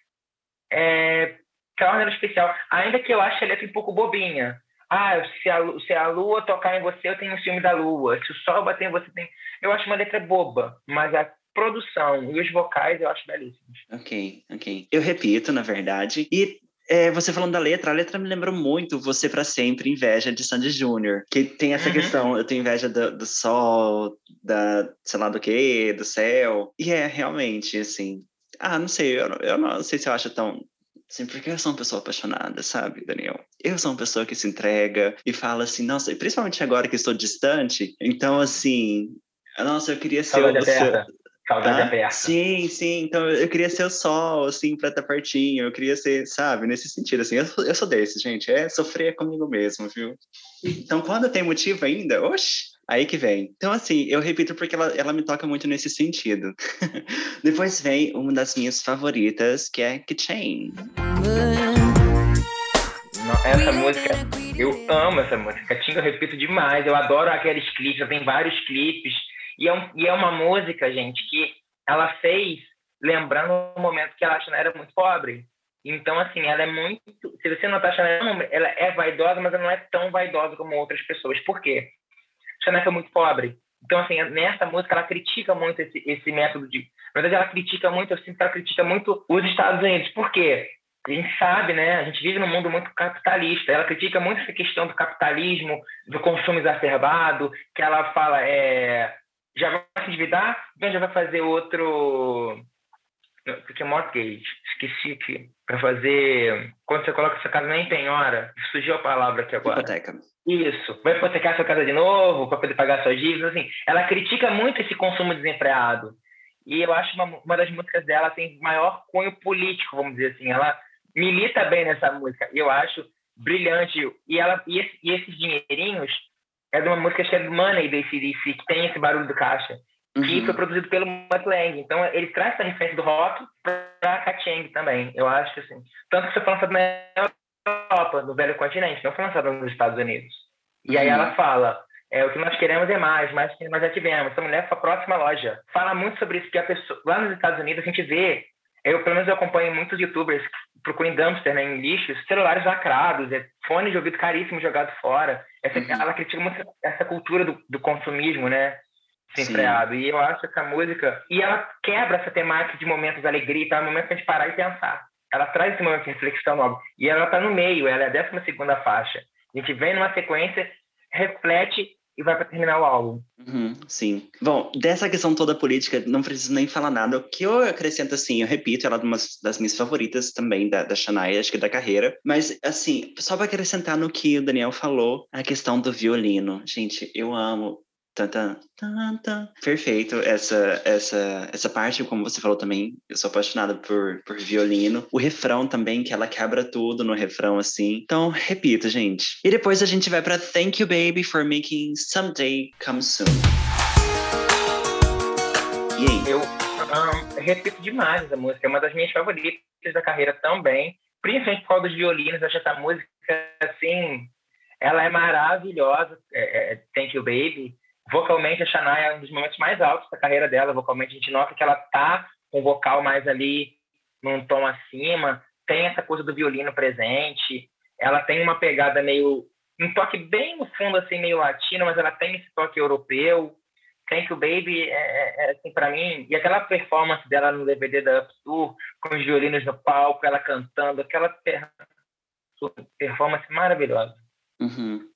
é, que é uma especial. Ainda que eu ache a letra um pouco bobinha, ah, se a, se a lua tocar em você, eu tenho o ciúme da lua. Se o sol bater em você, tem. Eu acho uma letra boba, mas a produção e os vocais eu acho belíssimos. Ok, ok. Eu repito, na verdade. E é, você falando da letra, a letra me lembrou muito Você para Sempre, Inveja de Sandy Júnior. Que tem essa uhum. questão, eu tenho inveja do, do sol, da sei lá do que, do céu. E é realmente, assim. Ah, não sei, eu, eu não sei se eu acho tão, Sim, porque eu sou uma pessoa apaixonada, sabe, Daniel? Eu sou uma pessoa que se entrega e fala assim, nossa, e principalmente agora que estou distante, então assim, nossa, eu queria ser Saudade o seu... Saudade ah, aberta. Sim, sim. Então eu queria ser o sol, assim, pra estar pertinho. Eu queria ser, sabe, nesse sentido, assim. Eu, eu sou desse, gente. É sofrer comigo mesmo, viu? Então, quando tem motivo ainda, oxe, Aí que vem. Então, assim, eu repito porque ela, ela me toca muito nesse sentido. Depois vem uma das minhas favoritas, que é Keychain. Essa música, eu amo essa música. Tinha eu repito demais. Eu adoro aqueles clipes, tem vários clipes. E é, um, e é uma música, gente, que ela fez lembrando o momento que ela era muito pobre. Então, assim, ela é muito. Se você notar, ela é vaidosa, mas ela não é tão vaidosa como outras pessoas. Por quê? Xaneca é muito pobre. Então, assim, nessa música, ela critica muito esse, esse método de. Na verdade, ela critica muito, eu sinto que ela critica muito os Estados Unidos. Por quê? A gente sabe, né? A gente vive num mundo muito capitalista. Ela critica muito essa questão do capitalismo, do consumo exacerbado, que ela fala, é, já vai se endividar, já vai fazer outro. Porque é mortgage, esqueci aqui. Para fazer. Quando você coloca sua casa nem tem hora, surgiu a palavra aqui agora. Hipoteca. Isso. Vai hipotecar sua casa de novo para poder pagar suas dívidas. Assim, ela critica muito esse consumo desenfreado. E eu acho uma, uma das músicas dela tem maior cunho político, vamos dizer assim. Ela milita bem nessa música. Eu acho brilhante. E, ela, e, esse, e esses dinheirinhos é de uma música que é do Money, do ACDC, que tem esse barulho do caixa. Uhum. Que foi produzido pelo Mutt Lang. Então, ele traz essa referência do rock pra Kacheng também. Eu acho assim... Tanto que você foi lançado na Europa, no Velho Continente, não foi lançado nos Estados Unidos. E uhum. aí ela fala... É, o que nós queremos é mais, mais que nós já tivemos. Essa mulher foi a próxima loja. Fala muito sobre isso, que a pessoa, lá nos Estados Unidos a gente vê, eu pelo menos eu acompanho muitos youtubers que procuram dumpster, né, em lixos, celulares lacrados, é, fones de ouvido caríssimos jogados fora. Essa, uhum. Ela critica muito essa cultura do, do consumismo, né? Sem freado. E eu acho essa música. E ela quebra essa temática de momentos de alegria, tá? Momentos pra gente parar e pensar. Ela traz esse momento de reflexão logo. E ela tá no meio, ela é a 12 segunda faixa. A gente vem numa sequência, reflete e vai para terminar o álbum. Uhum, sim. Bom, dessa questão toda política, não preciso nem falar nada. O que eu acrescento, assim, eu repito, ela é uma das minhas favoritas também da, da Shania, acho que da carreira. Mas, assim, só para acrescentar no que o Daniel falou, a questão do violino. Gente, eu amo Tanta, tanta. Perfeito, essa, essa, essa parte, como você falou também, eu sou apaixonada por, por violino. O refrão também, que ela quebra tudo no refrão, assim. Então, repito, gente. E depois a gente vai para Thank You Baby for Making Someday Come Soon. E aí? Eu um, repito demais essa música, é uma das minhas favoritas da carreira também. Principalmente por causa dos violinos, acho essa música, assim, ela é maravilhosa, é, é, Thank You Baby Vocalmente, a Shania é um dos momentos mais altos da carreira dela. Vocalmente, a gente nota que ela tá com o vocal mais ali num tom acima. Tem essa coisa do violino presente. Ela tem uma pegada meio... Um toque bem no fundo, assim, meio latino, mas ela tem esse toque europeu. Thank You Baby, é, é, é assim, para mim... E aquela performance dela no DVD da Up Tour, com os violinos no palco, ela cantando, aquela performance maravilhosa. Uhum.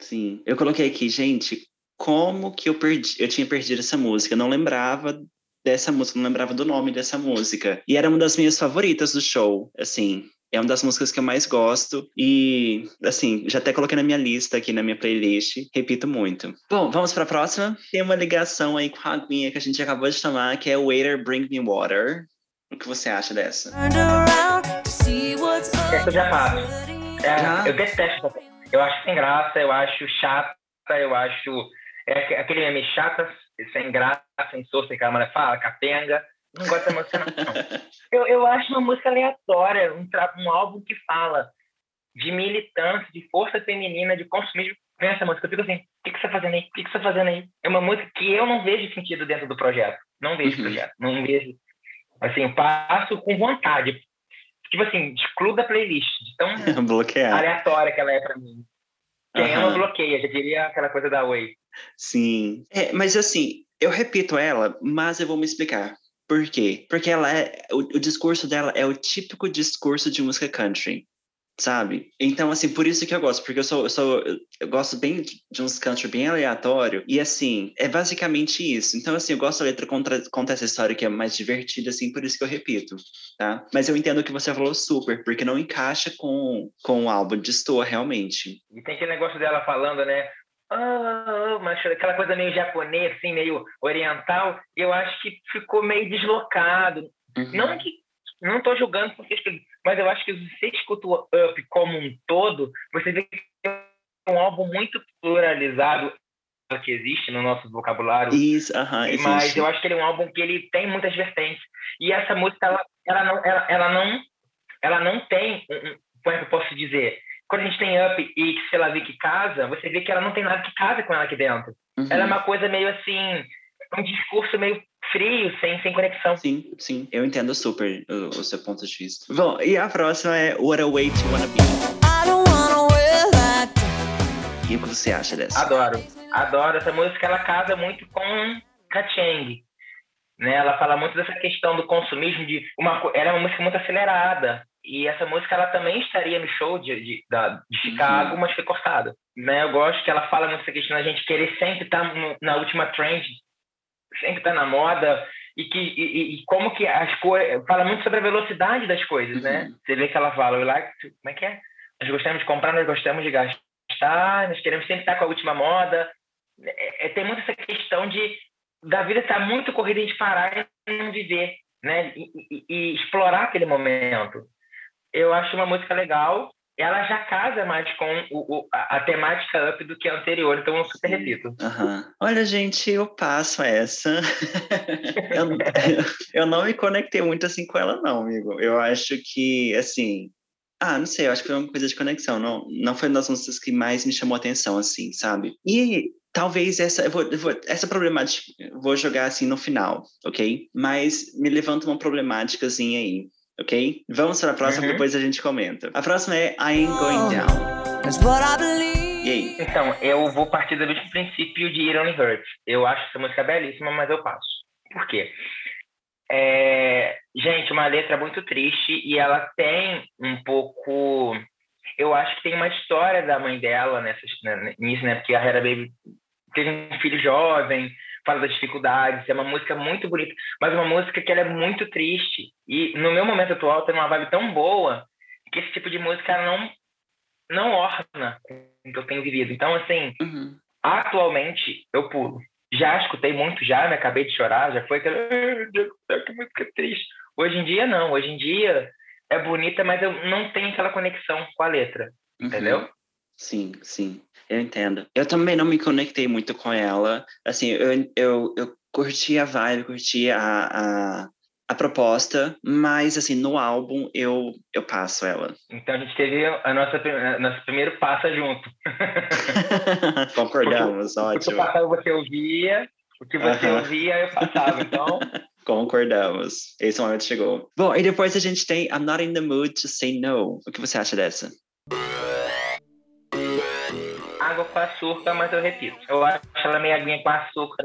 Sim. Eu coloquei aqui, gente, como que eu perdi, eu tinha perdido essa música, eu não lembrava dessa música, não lembrava do nome dessa música. E era uma das minhas favoritas do show, assim, é uma das músicas que eu mais gosto e, assim, já até coloquei na minha lista aqui na minha playlist, repito muito. Bom, vamos para a próxima. Tem uma ligação aí com a aguinha que a gente acabou de tomar, que é Waiter Bring Me Water. O que você acha dessa? Essa já faço. É, já? Eu detesto. Eu acho sem graça, eu acho chata, eu acho é aquele meme chata, sem graça, sem soço, que a mulher fala, capenga. Não gosto dessa música, não. eu, eu acho uma música aleatória, um, um álbum que fala de militância, de força feminina, de consumismo. Vem essa música, eu fico assim, o que, que você está fazendo aí? O que, que você está fazendo aí? É uma música que eu não vejo sentido dentro do projeto. Não vejo uhum. projeto, não vejo. Assim, eu passo com vontade. Tipo assim, excluo da playlist, de tão aleatória que ela é para mim. Quem ama bloqueia, já diria aquela coisa da Way. Sim. É, mas assim, eu repito ela, mas eu vou me explicar. Por quê? Porque ela é. O, o discurso dela é o típico discurso de música country sabe? Então, assim, por isso que eu gosto, porque eu sou, eu sou, eu gosto bem de uns country bem aleatório, e assim, é basicamente isso. Então, assim, eu gosto da letra contra, conta essa história que é mais divertida, assim, por isso que eu repito, tá? Mas eu entendo o que você falou super, porque não encaixa com, com o álbum, destoa realmente. E tem aquele negócio dela falando, né? Oh, mas aquela coisa meio japonês, assim, meio oriental, eu acho que ficou meio deslocado. Uhum. Não que não estou julgando porque mas eu acho que se você escuta o Up como um todo, você vê que é um álbum muito pluralizado que existe no nosso vocabulário. Isso, uh -huh, mas eu acho que ele é um álbum que ele tem muitas vertentes. E essa música, ela, ela, não, ela, ela não, ela não tem, como é que eu posso dizer? Quando a gente tem Up e se ela vê que casa, você vê que ela não tem nada que casa com ela aqui dentro. Uhum. Ela é uma coisa meio assim, um discurso meio frio, sem, sem conexão. Sim, sim. Eu entendo super o, o seu ponto de vista. Bom, e a próxima é What a Way to Wanna Be. E o que você acha dessa? Adoro. Adoro. Essa música, ela casa muito com Kacheng. Né? Ela fala muito dessa questão do consumismo, de uma, ela é uma música muito acelerada. E essa música ela também estaria no show de, de, de, de Chicago, uhum. mas foi cortada. Né? Eu gosto que ela fala muito essa questão da gente querer sempre estar no, na última trend sempre está na moda e que e, e, como que as coisas fala muito sobre a velocidade das coisas, né? uhum. Você vê que ela fala, like to, como é que é? Nós gostamos de comprar, nós gostamos de gastar, nós queremos sempre estar com a última moda. É, é tem muito essa questão de da vida estar tá muito corrida de parar e não viver, né? E, e, e, explorar aquele momento. Eu acho uma música legal. Ela já casa mais com o, o, a, a, temática up do que a anterior, então eu super repito. Uhum. Olha, gente, eu passo essa. eu, eu não me conectei muito assim com ela, não, amigo. Eu acho que, assim, ah, não sei, eu acho que foi uma coisa de conexão. Não, não foi uma das músicas que mais me chamou atenção, assim, sabe? E talvez essa, eu vou, eu vou, essa problemática, vou jogar assim no final, ok? Mas me levanta uma problemáticazinha aí ok? Vamos para a próxima, uhum. depois a gente comenta. A próxima é I Ain't Going Down. E aí? Então, eu vou partir do mesmo princípio de It Only Hurts. Eu acho essa música belíssima, mas eu passo. Por quê? É... Gente, uma letra muito triste e ela tem um pouco... Eu acho que tem uma história da mãe dela nessa, né, nisso, né? Porque a Hera Baby teve um filho jovem, fala das dificuldades, é uma música muito bonita, mas uma música que ela é muito triste. E no meu momento atual tem uma vibe tão boa que esse tipo de música não não orna o que eu tenho vivido. Então, assim, uhum. atualmente eu pulo. Já escutei muito, já me acabei de chorar, já foi aquela. Que música triste. Hoje em dia, não. Hoje em dia é bonita, mas eu não tenho aquela conexão com a letra. Uhum. Entendeu? Sim, sim. Eu entendo. Eu também não me conectei muito com ela. Assim, eu, eu, eu curti a vibe, curti a, a, a proposta, mas, assim, no álbum eu, eu passo ela. Então a gente teve a nossa, a nosso primeiro passa junto. Concordamos, porque, ótimo. O que eu passava você ouvia, o que você uh -huh. ouvia eu passava, então... Concordamos. Esse momento chegou. Bom, e depois a gente tem I'm Not in the Mood to Say No. O que você acha dessa? Com açúcar, mas eu repito. Eu acho ela meio aguinha com açúcar.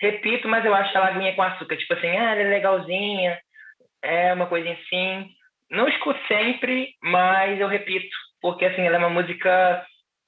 Repito, mas eu acho ela aguinha com açúcar. Tipo assim, ah, ela é legalzinha, é uma coisa assim. Não escuto sempre, mas eu repito. Porque, assim, ela é uma música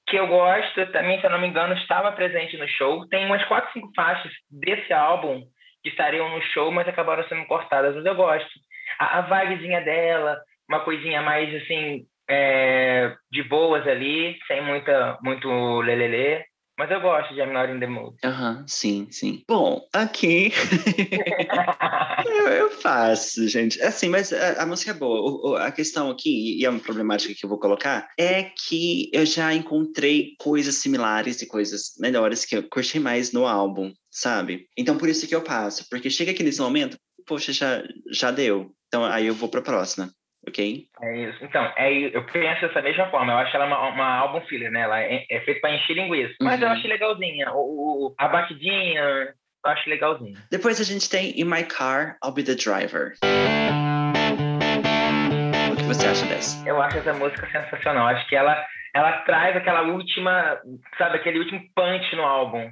que eu gosto. Também, se eu não me engano, estava presente no show. Tem umas quatro, cinco faixas desse álbum que estariam no show, mas acabaram sendo cortadas. Mas eu gosto. A, a vibezinha dela, uma coisinha mais, assim, é, de boas ali, sem muita, muito lelele. Mas eu gosto de I'm Not in the Mood. Aham, uhum, sim, sim. Bom, aqui eu, eu, faço, gente. Assim, mas a, a música é boa. O, o, a questão aqui, e é uma problemática que eu vou colocar, é que eu já encontrei coisas similares e coisas melhores que eu curti mais no álbum, sabe? Então por isso que eu passo. Porque chega aqui nesse momento, poxa, já, já deu. Então aí eu vou pra próxima ok? É isso. Então, é, eu penso dessa mesma forma. Eu acho ela uma, uma álbum filler, né? Ela é, é feita para encher linguiça. Mas uhum. eu acho legalzinha. O, o, a batidinha, eu acho legalzinha. Depois a gente tem In My Car, I'll Be the Driver. O que você acha dessa? Eu acho essa música sensacional. Acho que ela, ela traz aquela última, sabe, aquele último punch no álbum.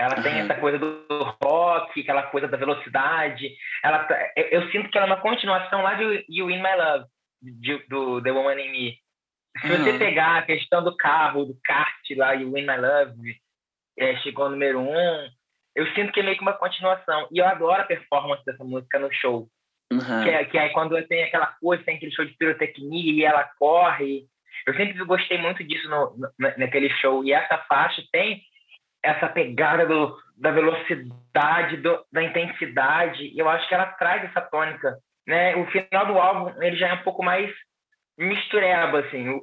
Ela tem essa coisa do rock, aquela coisa da velocidade. Ela, tá, eu, eu, sinto que ela é uma continuação lá de You In My Love, de, do The Woman in Me. Se você pegar a questão do carro, do kart lá, You In My Love, é, chegou ao número um, eu sinto que é meio que uma continuação. E eu adoro a performance dessa música no show. Uhum. Que, é, que é quando tem aquela coisa, tem aquele show de pirotecnia e ela corre. Eu sempre gostei muito disso no, no, naquele show. E essa faixa tem essa pegada do, da velocidade, do, da intensidade, e eu acho que ela traz essa tônica. Né? O final do álbum ele já é um pouco mais mistureba, assim. Uhum.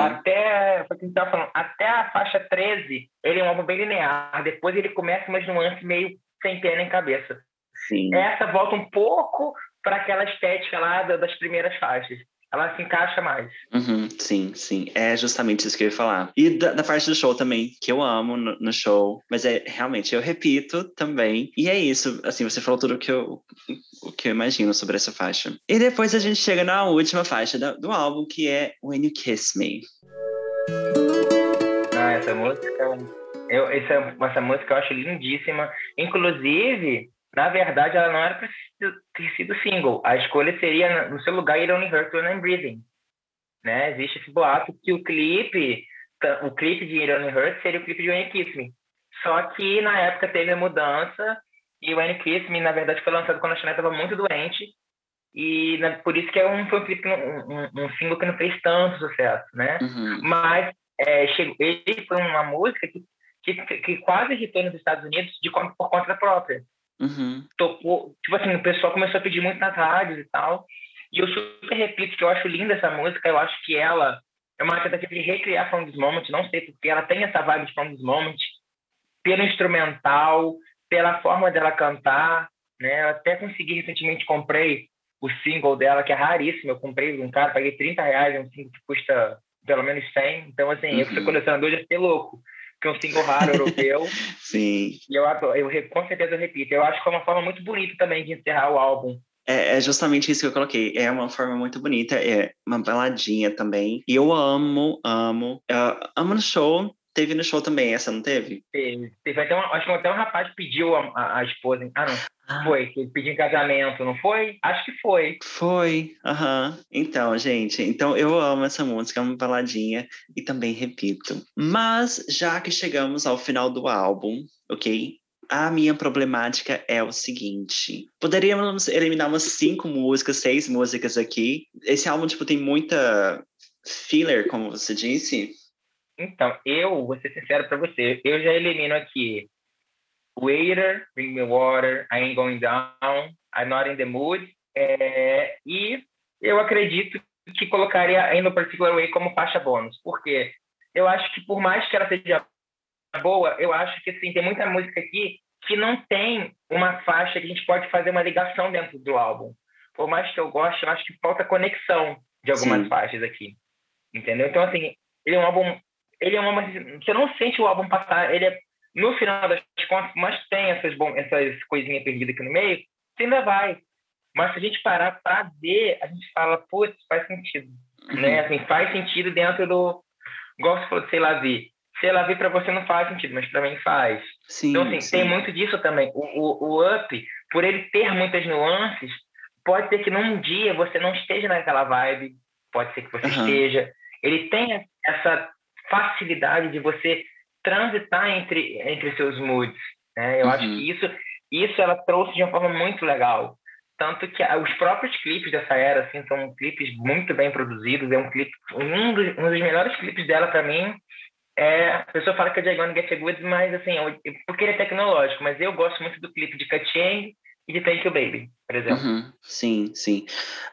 Até, falando, até a faixa 13, ele é um álbum bem linear. Depois ele começa umas nuances meio sem pé nem cabeça. Sim. Essa volta um pouco para aquela estética lá das primeiras faixas ela se encaixa mais. Uhum, sim, sim. É justamente isso que eu ia falar. E da, da parte do show também, que eu amo no, no, show. Mas é realmente, eu repito também. E é isso. Assim, você falou tudo o que eu, o que eu imagino sobre essa faixa. E depois a gente chega na última faixa do, do álbum, que é When You Kiss Me. Ah, essa música. Eu, essa, essa música eu acho lindíssima. Inclusive, na verdade, ela não era para ter sido single. A escolha seria, no seu lugar, It Only Hurts When I'm Breathing. Né? Existe esse boato que o clipe, o clipe de It Only Hurts seria o clipe de When You Kiss Me. Só que, na época, teve a mudança e When You Kiss Me, na verdade, foi lançado quando a Chanel estava muito doente. E né, por isso que é um, foi um, clipe, um, um, um single que não fez tanto sucesso, né? Uhum. Mas é, chegou, ele foi uma música que, que, que quase irritou nos Estados Unidos de, por conta própria. Uhum. Tocou, tipo assim, o pessoal começou a pedir muito nas rádios e tal. E eu super repito que eu acho linda essa música, eu acho que ela é uma tentativa de recriar From This Moment, não sei porque ela tem essa vibe de From This Moment, pelo instrumental, pela forma dela cantar, né? Eu até consegui recentemente comprei o single dela que é raríssimo, eu comprei um cara, paguei 30 reais, é um single que custa pelo menos 100, então assim, uhum. eu que sou colecionador já fiquei louco, que é um single raro europeu. Sim. E eu, eu com certeza eu repito, eu acho que é uma forma muito bonita também de encerrar o álbum, é, é, justamente isso que eu coloquei. É uma forma muito bonita, é uma baladinha também. E eu amo, amo. Uh, amo no show. Teve no show também, essa não teve? Teve. teve até uma, acho que até um rapaz pediu a, a, a esposa. Ah, não. Ah. Foi, que pediu em casamento, não foi? Acho que foi. Foi, aham. Uhum. Então, gente, então eu amo essa música, é uma baladinha e também repito. Mas já que chegamos ao final do álbum, ok? A minha problemática é o seguinte: poderíamos eliminar umas cinco músicas, seis músicas aqui. Esse álbum, tipo, tem muita filler, como você disse. Então, eu vou ser sincero para você, eu já elimino aqui Waiter, Bring Me Water, I Ain't Going Down, I'm Not in the Mood, é, e eu acredito que colocaria ainda no Particular Way como faixa bônus, porque eu acho que por mais que ela seja boa, eu acho que assim, tem muita música aqui que não tem uma faixa que a gente pode fazer uma ligação dentro do álbum. Por mais que eu goste, eu acho que falta conexão de algumas Sim. faixas aqui. Entendeu? Então, assim, ele é um álbum. Ele é um álbum. Você não sente o álbum passar. Ele é, no final das contas, mas tem essas, bom, essas coisinhas perdidas aqui no meio, você ainda vai. Mas se a gente parar para ver, a gente fala, putz, faz sentido. Uhum. Né? Assim, faz sentido dentro do. Igual você falou, sei lá, ver se ela vir para você não faz sentido, mas para mim faz. Sim, então, assim, sim. tem muito disso também. O, o, o up, por ele ter muitas nuances, pode ser que num dia você não esteja naquela vibe, pode ser que você uhum. esteja. Ele tem essa facilidade de você transitar entre, entre seus moods. Né? Eu uhum. acho que isso, isso ela trouxe de uma forma muito legal. Tanto que os próprios clipes dessa era assim, são clipes muito bem produzidos. É um clipe, um dos, um dos melhores clipes dela para mim é, a pessoa fala que é Jagone Get Good, mas assim, porque ele é tecnológico, mas eu gosto muito do clipe de Kacheng e de Thank You Baby, por exemplo. Uhum, sim, sim.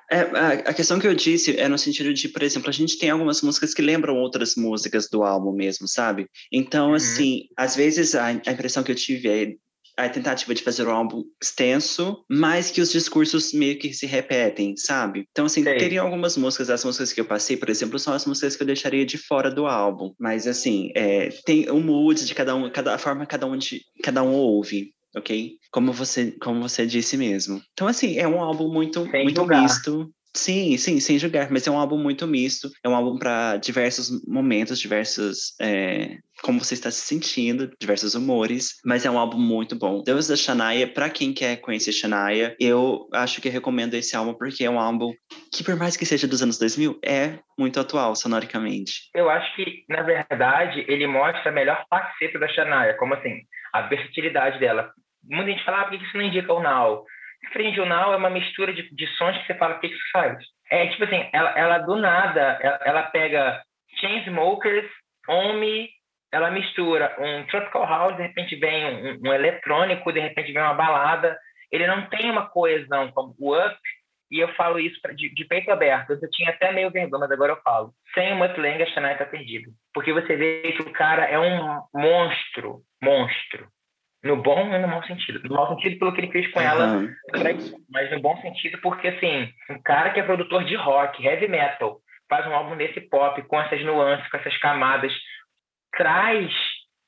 É, a, a, questão que eu disse é no sentido de, por exemplo, a gente tem algumas músicas que lembram outras músicas do álbum mesmo, sabe? Então, uhum. assim, às vezes a, a impressão que eu tive é a tentativa de fazer um álbum extenso, mas que os discursos meio que se repetem, sabe? Então, assim, Sei. teriam algumas músicas, as músicas que eu passei, por exemplo, são as músicas que eu deixaria de fora do álbum. Mas, assim, é, tem o mood de cada um, cada, a forma cada um, de, cada um ouve, ok? Como você, como você disse mesmo. Então, assim, é um álbum muito, muito misto. Sim, sim, sem julgar, mas é um álbum muito misto, é um álbum para diversos momentos, diversos. É, como você está se sentindo, diversos humores, mas é um álbum muito bom. Deus da Shania, para quem quer conhecer Shania, eu acho que recomendo esse álbum porque é um álbum que, por mais que seja dos anos 2000, é muito atual sonoricamente. Eu acho que, na verdade, ele mostra a melhor faceta da Shania, como assim, a versatilidade dela. Muita gente fala, ah, por que isso não indica o Now? regional é uma mistura de, de sons que você fala, o que isso faz? É tipo assim, ela, ela do nada, ela, ela pega Chainsmokers, Omi, ela mistura um tropical house, de repente vem um, um, eletrônico, de repente vem uma balada. Ele não tem uma coesão como o Up, e eu falo isso pra, de, de, peito aberto. Eu tinha até meio vergonha, mas agora eu falo. Sem o Mutlang, a Shania tá perdido. Porque você vê que o cara é um monstro, monstro. No bom e no mau sentido. No mau sentido pelo que ele fez com ela, uhum. mas no bom sentido porque, assim, um cara que é produtor de rock, heavy metal, faz um álbum desse pop, com essas nuances, com essas camadas, traz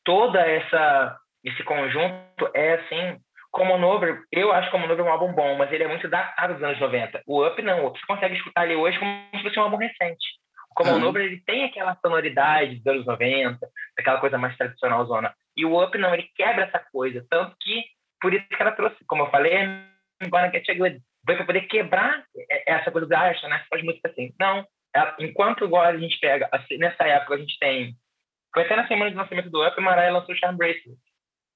toda essa esse conjunto, é assim, como Nover, eu acho como Nover um álbum bom, mas ele é muito datado dos anos 90. O Up não, o Up você consegue escutar ele hoje como se fosse um álbum recente. Como uhum. o Nover, ele tem aquela sonoridade dos anos 90, aquela coisa mais tradicional zona. E o Up não, ele quebra essa coisa. Tanto que, por isso que ela trouxe, como eu falei, agora Get You Good. Foi para poder quebrar essa coisa da arte, né? Faz música assim. Não. Ela, enquanto agora a gente pega, assim, nessa época a gente tem. Foi até na semana de lançamento do Up, Mariah lançou o Charm Bracelet.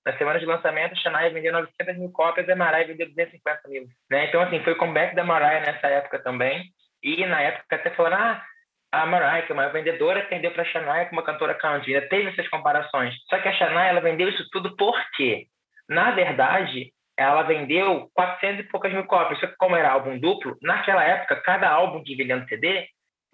Na semana de lançamento, Shania vendeu 900 mil cópias e Mariah vendeu 250 mil. Né? Então, assim, foi o comeback da Mariah nessa época também. E na época até falaram, ah, a Mariah, que é uma vendedora, perdeu para a Shania como uma cantora. Ainda teve essas comparações. Só que a Shania, ela vendeu isso tudo por quê? Na verdade, ela vendeu 400 e poucas mil cópias. Só que como era álbum duplo, naquela época, cada álbum que vinha no CD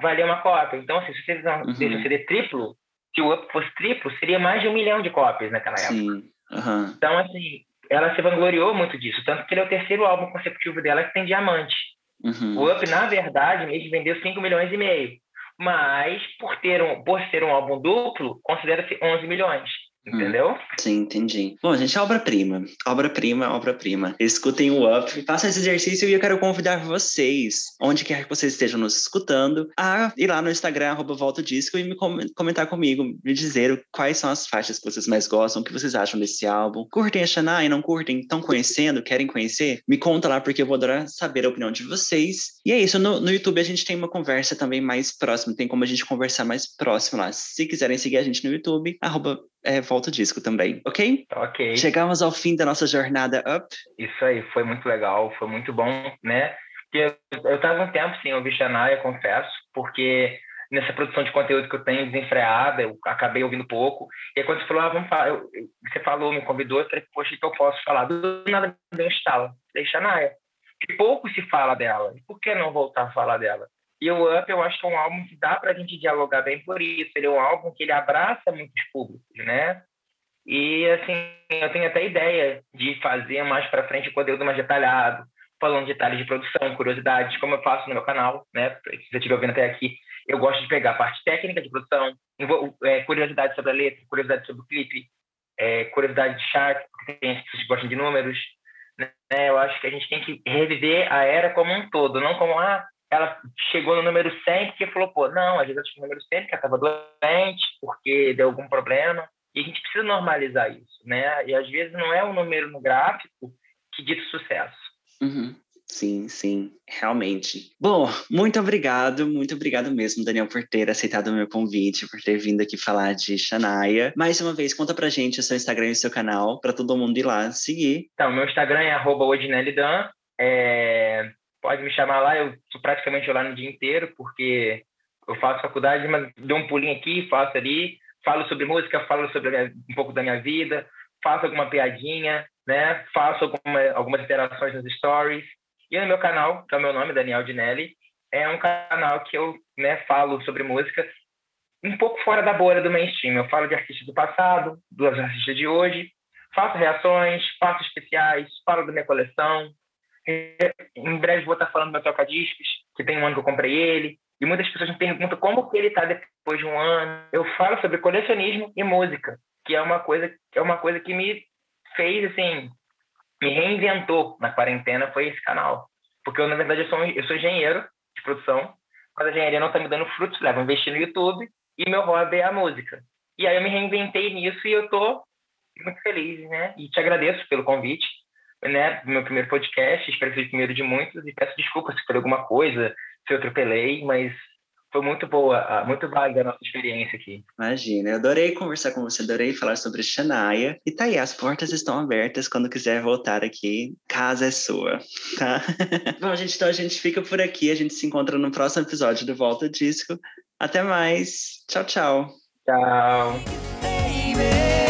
valia uma cópia. Então, assim, se você fizer um uhum. CD triplo, se o Up fosse triplo, seria mais de um milhão de cópias naquela Sim. época. Uhum. Então, assim, ela se vangloriou muito disso, tanto que ele é o terceiro álbum consecutivo dela que tem diamante. Uhum. O Up, na verdade, mesmo vendeu 5 milhões e meio. Mas, por, ter um, por ser um álbum duplo, considera-se 11 milhões. Hum. Entendeu? Sim, entendi. Bom, gente, obra-prima. Obra-prima, obra-prima. Escutem o Up, façam esse exercício e eu quero convidar vocês, onde quer que vocês estejam nos escutando, a ir lá no Instagram, arroba Volta Disco, e me comentar comigo, me dizer quais são as faixas que vocês mais gostam, o que vocês acham desse álbum. Curtem a Shania, não curtem? Estão conhecendo? Querem conhecer? Me conta lá, porque eu vou adorar saber a opinião de vocês. E é isso, no, no YouTube a gente tem uma conversa também mais próxima, tem como a gente conversar mais próximo lá. Se quiserem seguir a gente no YouTube, arroba é, volta disco também, ok? Ok. Chegamos ao fim da nossa jornada up. Isso aí, foi muito legal, foi muito bom, né? Porque eu estava um tempo sem ouvir Xanaia, confesso, porque nessa produção de conteúdo que eu tenho desenfreada, eu acabei ouvindo pouco. E aí quando você falou, ah, vamos falar, eu, você falou, me convidou, eu falei, poxa, que eu posso falar? Do nada me deu um estalo, dei Xanaia. E pouco se fala dela, e por que não voltar a falar dela? E o Up, eu acho que é um álbum que dá para a gente dialogar bem por isso. Ele é um álbum que ele abraça muitos públicos, né? E, assim, eu tenho até ideia de fazer mais para frente conteúdo mais detalhado, falando de detalhes de produção, curiosidades, como eu faço no meu canal, né? Se você estiver ouvindo até aqui, eu gosto de pegar a parte técnica de produção, é, curiosidades sobre a letra, curiosidades sobre o clipe, é, curiosidade de chart, porque tem gente que gostam de números, né? Eu acho que a gente tem que reviver a era como um todo, não como, ah, ela chegou no número 100 porque falou, pô, não, às vezes eu chegou no número 100 porque ela estava doente, porque deu algum problema. E a gente precisa normalizar isso, né? E às vezes não é o número no gráfico que dita sucesso. Uhum. Sim, sim, realmente. Bom, muito obrigado, muito obrigado mesmo, Daniel, por ter aceitado o meu convite, por ter vindo aqui falar de Shania. Mais uma vez, conta pra gente o seu Instagram e o seu canal, para todo mundo ir lá seguir. Então, meu Instagram é arroba é pode me chamar lá, eu sou praticamente lá no dia inteiro, porque eu faço faculdade, mas dou um pulinho aqui, faço ali, falo sobre música, falo sobre minha, um pouco da minha vida, faço alguma piadinha, né? Faço alguma, algumas interações nos stories. E no meu canal, que é o meu nome, Daniel Dinelli, é um canal que eu né, falo sobre música um pouco fora da bolha do mainstream. Eu falo de artistas do passado, dos artistas de hoje, faço reações, faço especiais, falo da minha coleção, em breve vou estar falando do meu toca-discos, que tem um ano que eu comprei ele. E muitas pessoas me perguntam como que ele está depois de um ano. Eu falo sobre colecionismo e música, que é uma coisa, é uma coisa que me fez, assim, me reinventou na quarentena, foi esse canal. Porque eu, na verdade, eu sou, eu sou engenheiro de produção, mas a engenharia não está me dando frutos, levo a investir no YouTube, e meu hobby é a música. E aí eu me reinventei nisso e eu estou muito feliz, né? E te agradeço pelo convite né, meu primeiro podcast, espero que seja o primeiro de muitos, e peço desculpas se for alguma coisa, se eu atropelei, mas foi muito boa, muito válida a nossa experiência aqui. Imagina, eu adorei conversar com você, adorei falar sobre Shania. E tá aí, as portas estão abertas quando quiser voltar aqui, casa é sua, tá? Bom, gente, então a gente fica por aqui, a gente se encontra no próximo episódio do Volta Disco. Até mais, tchau, tchau. Tchau. Baby.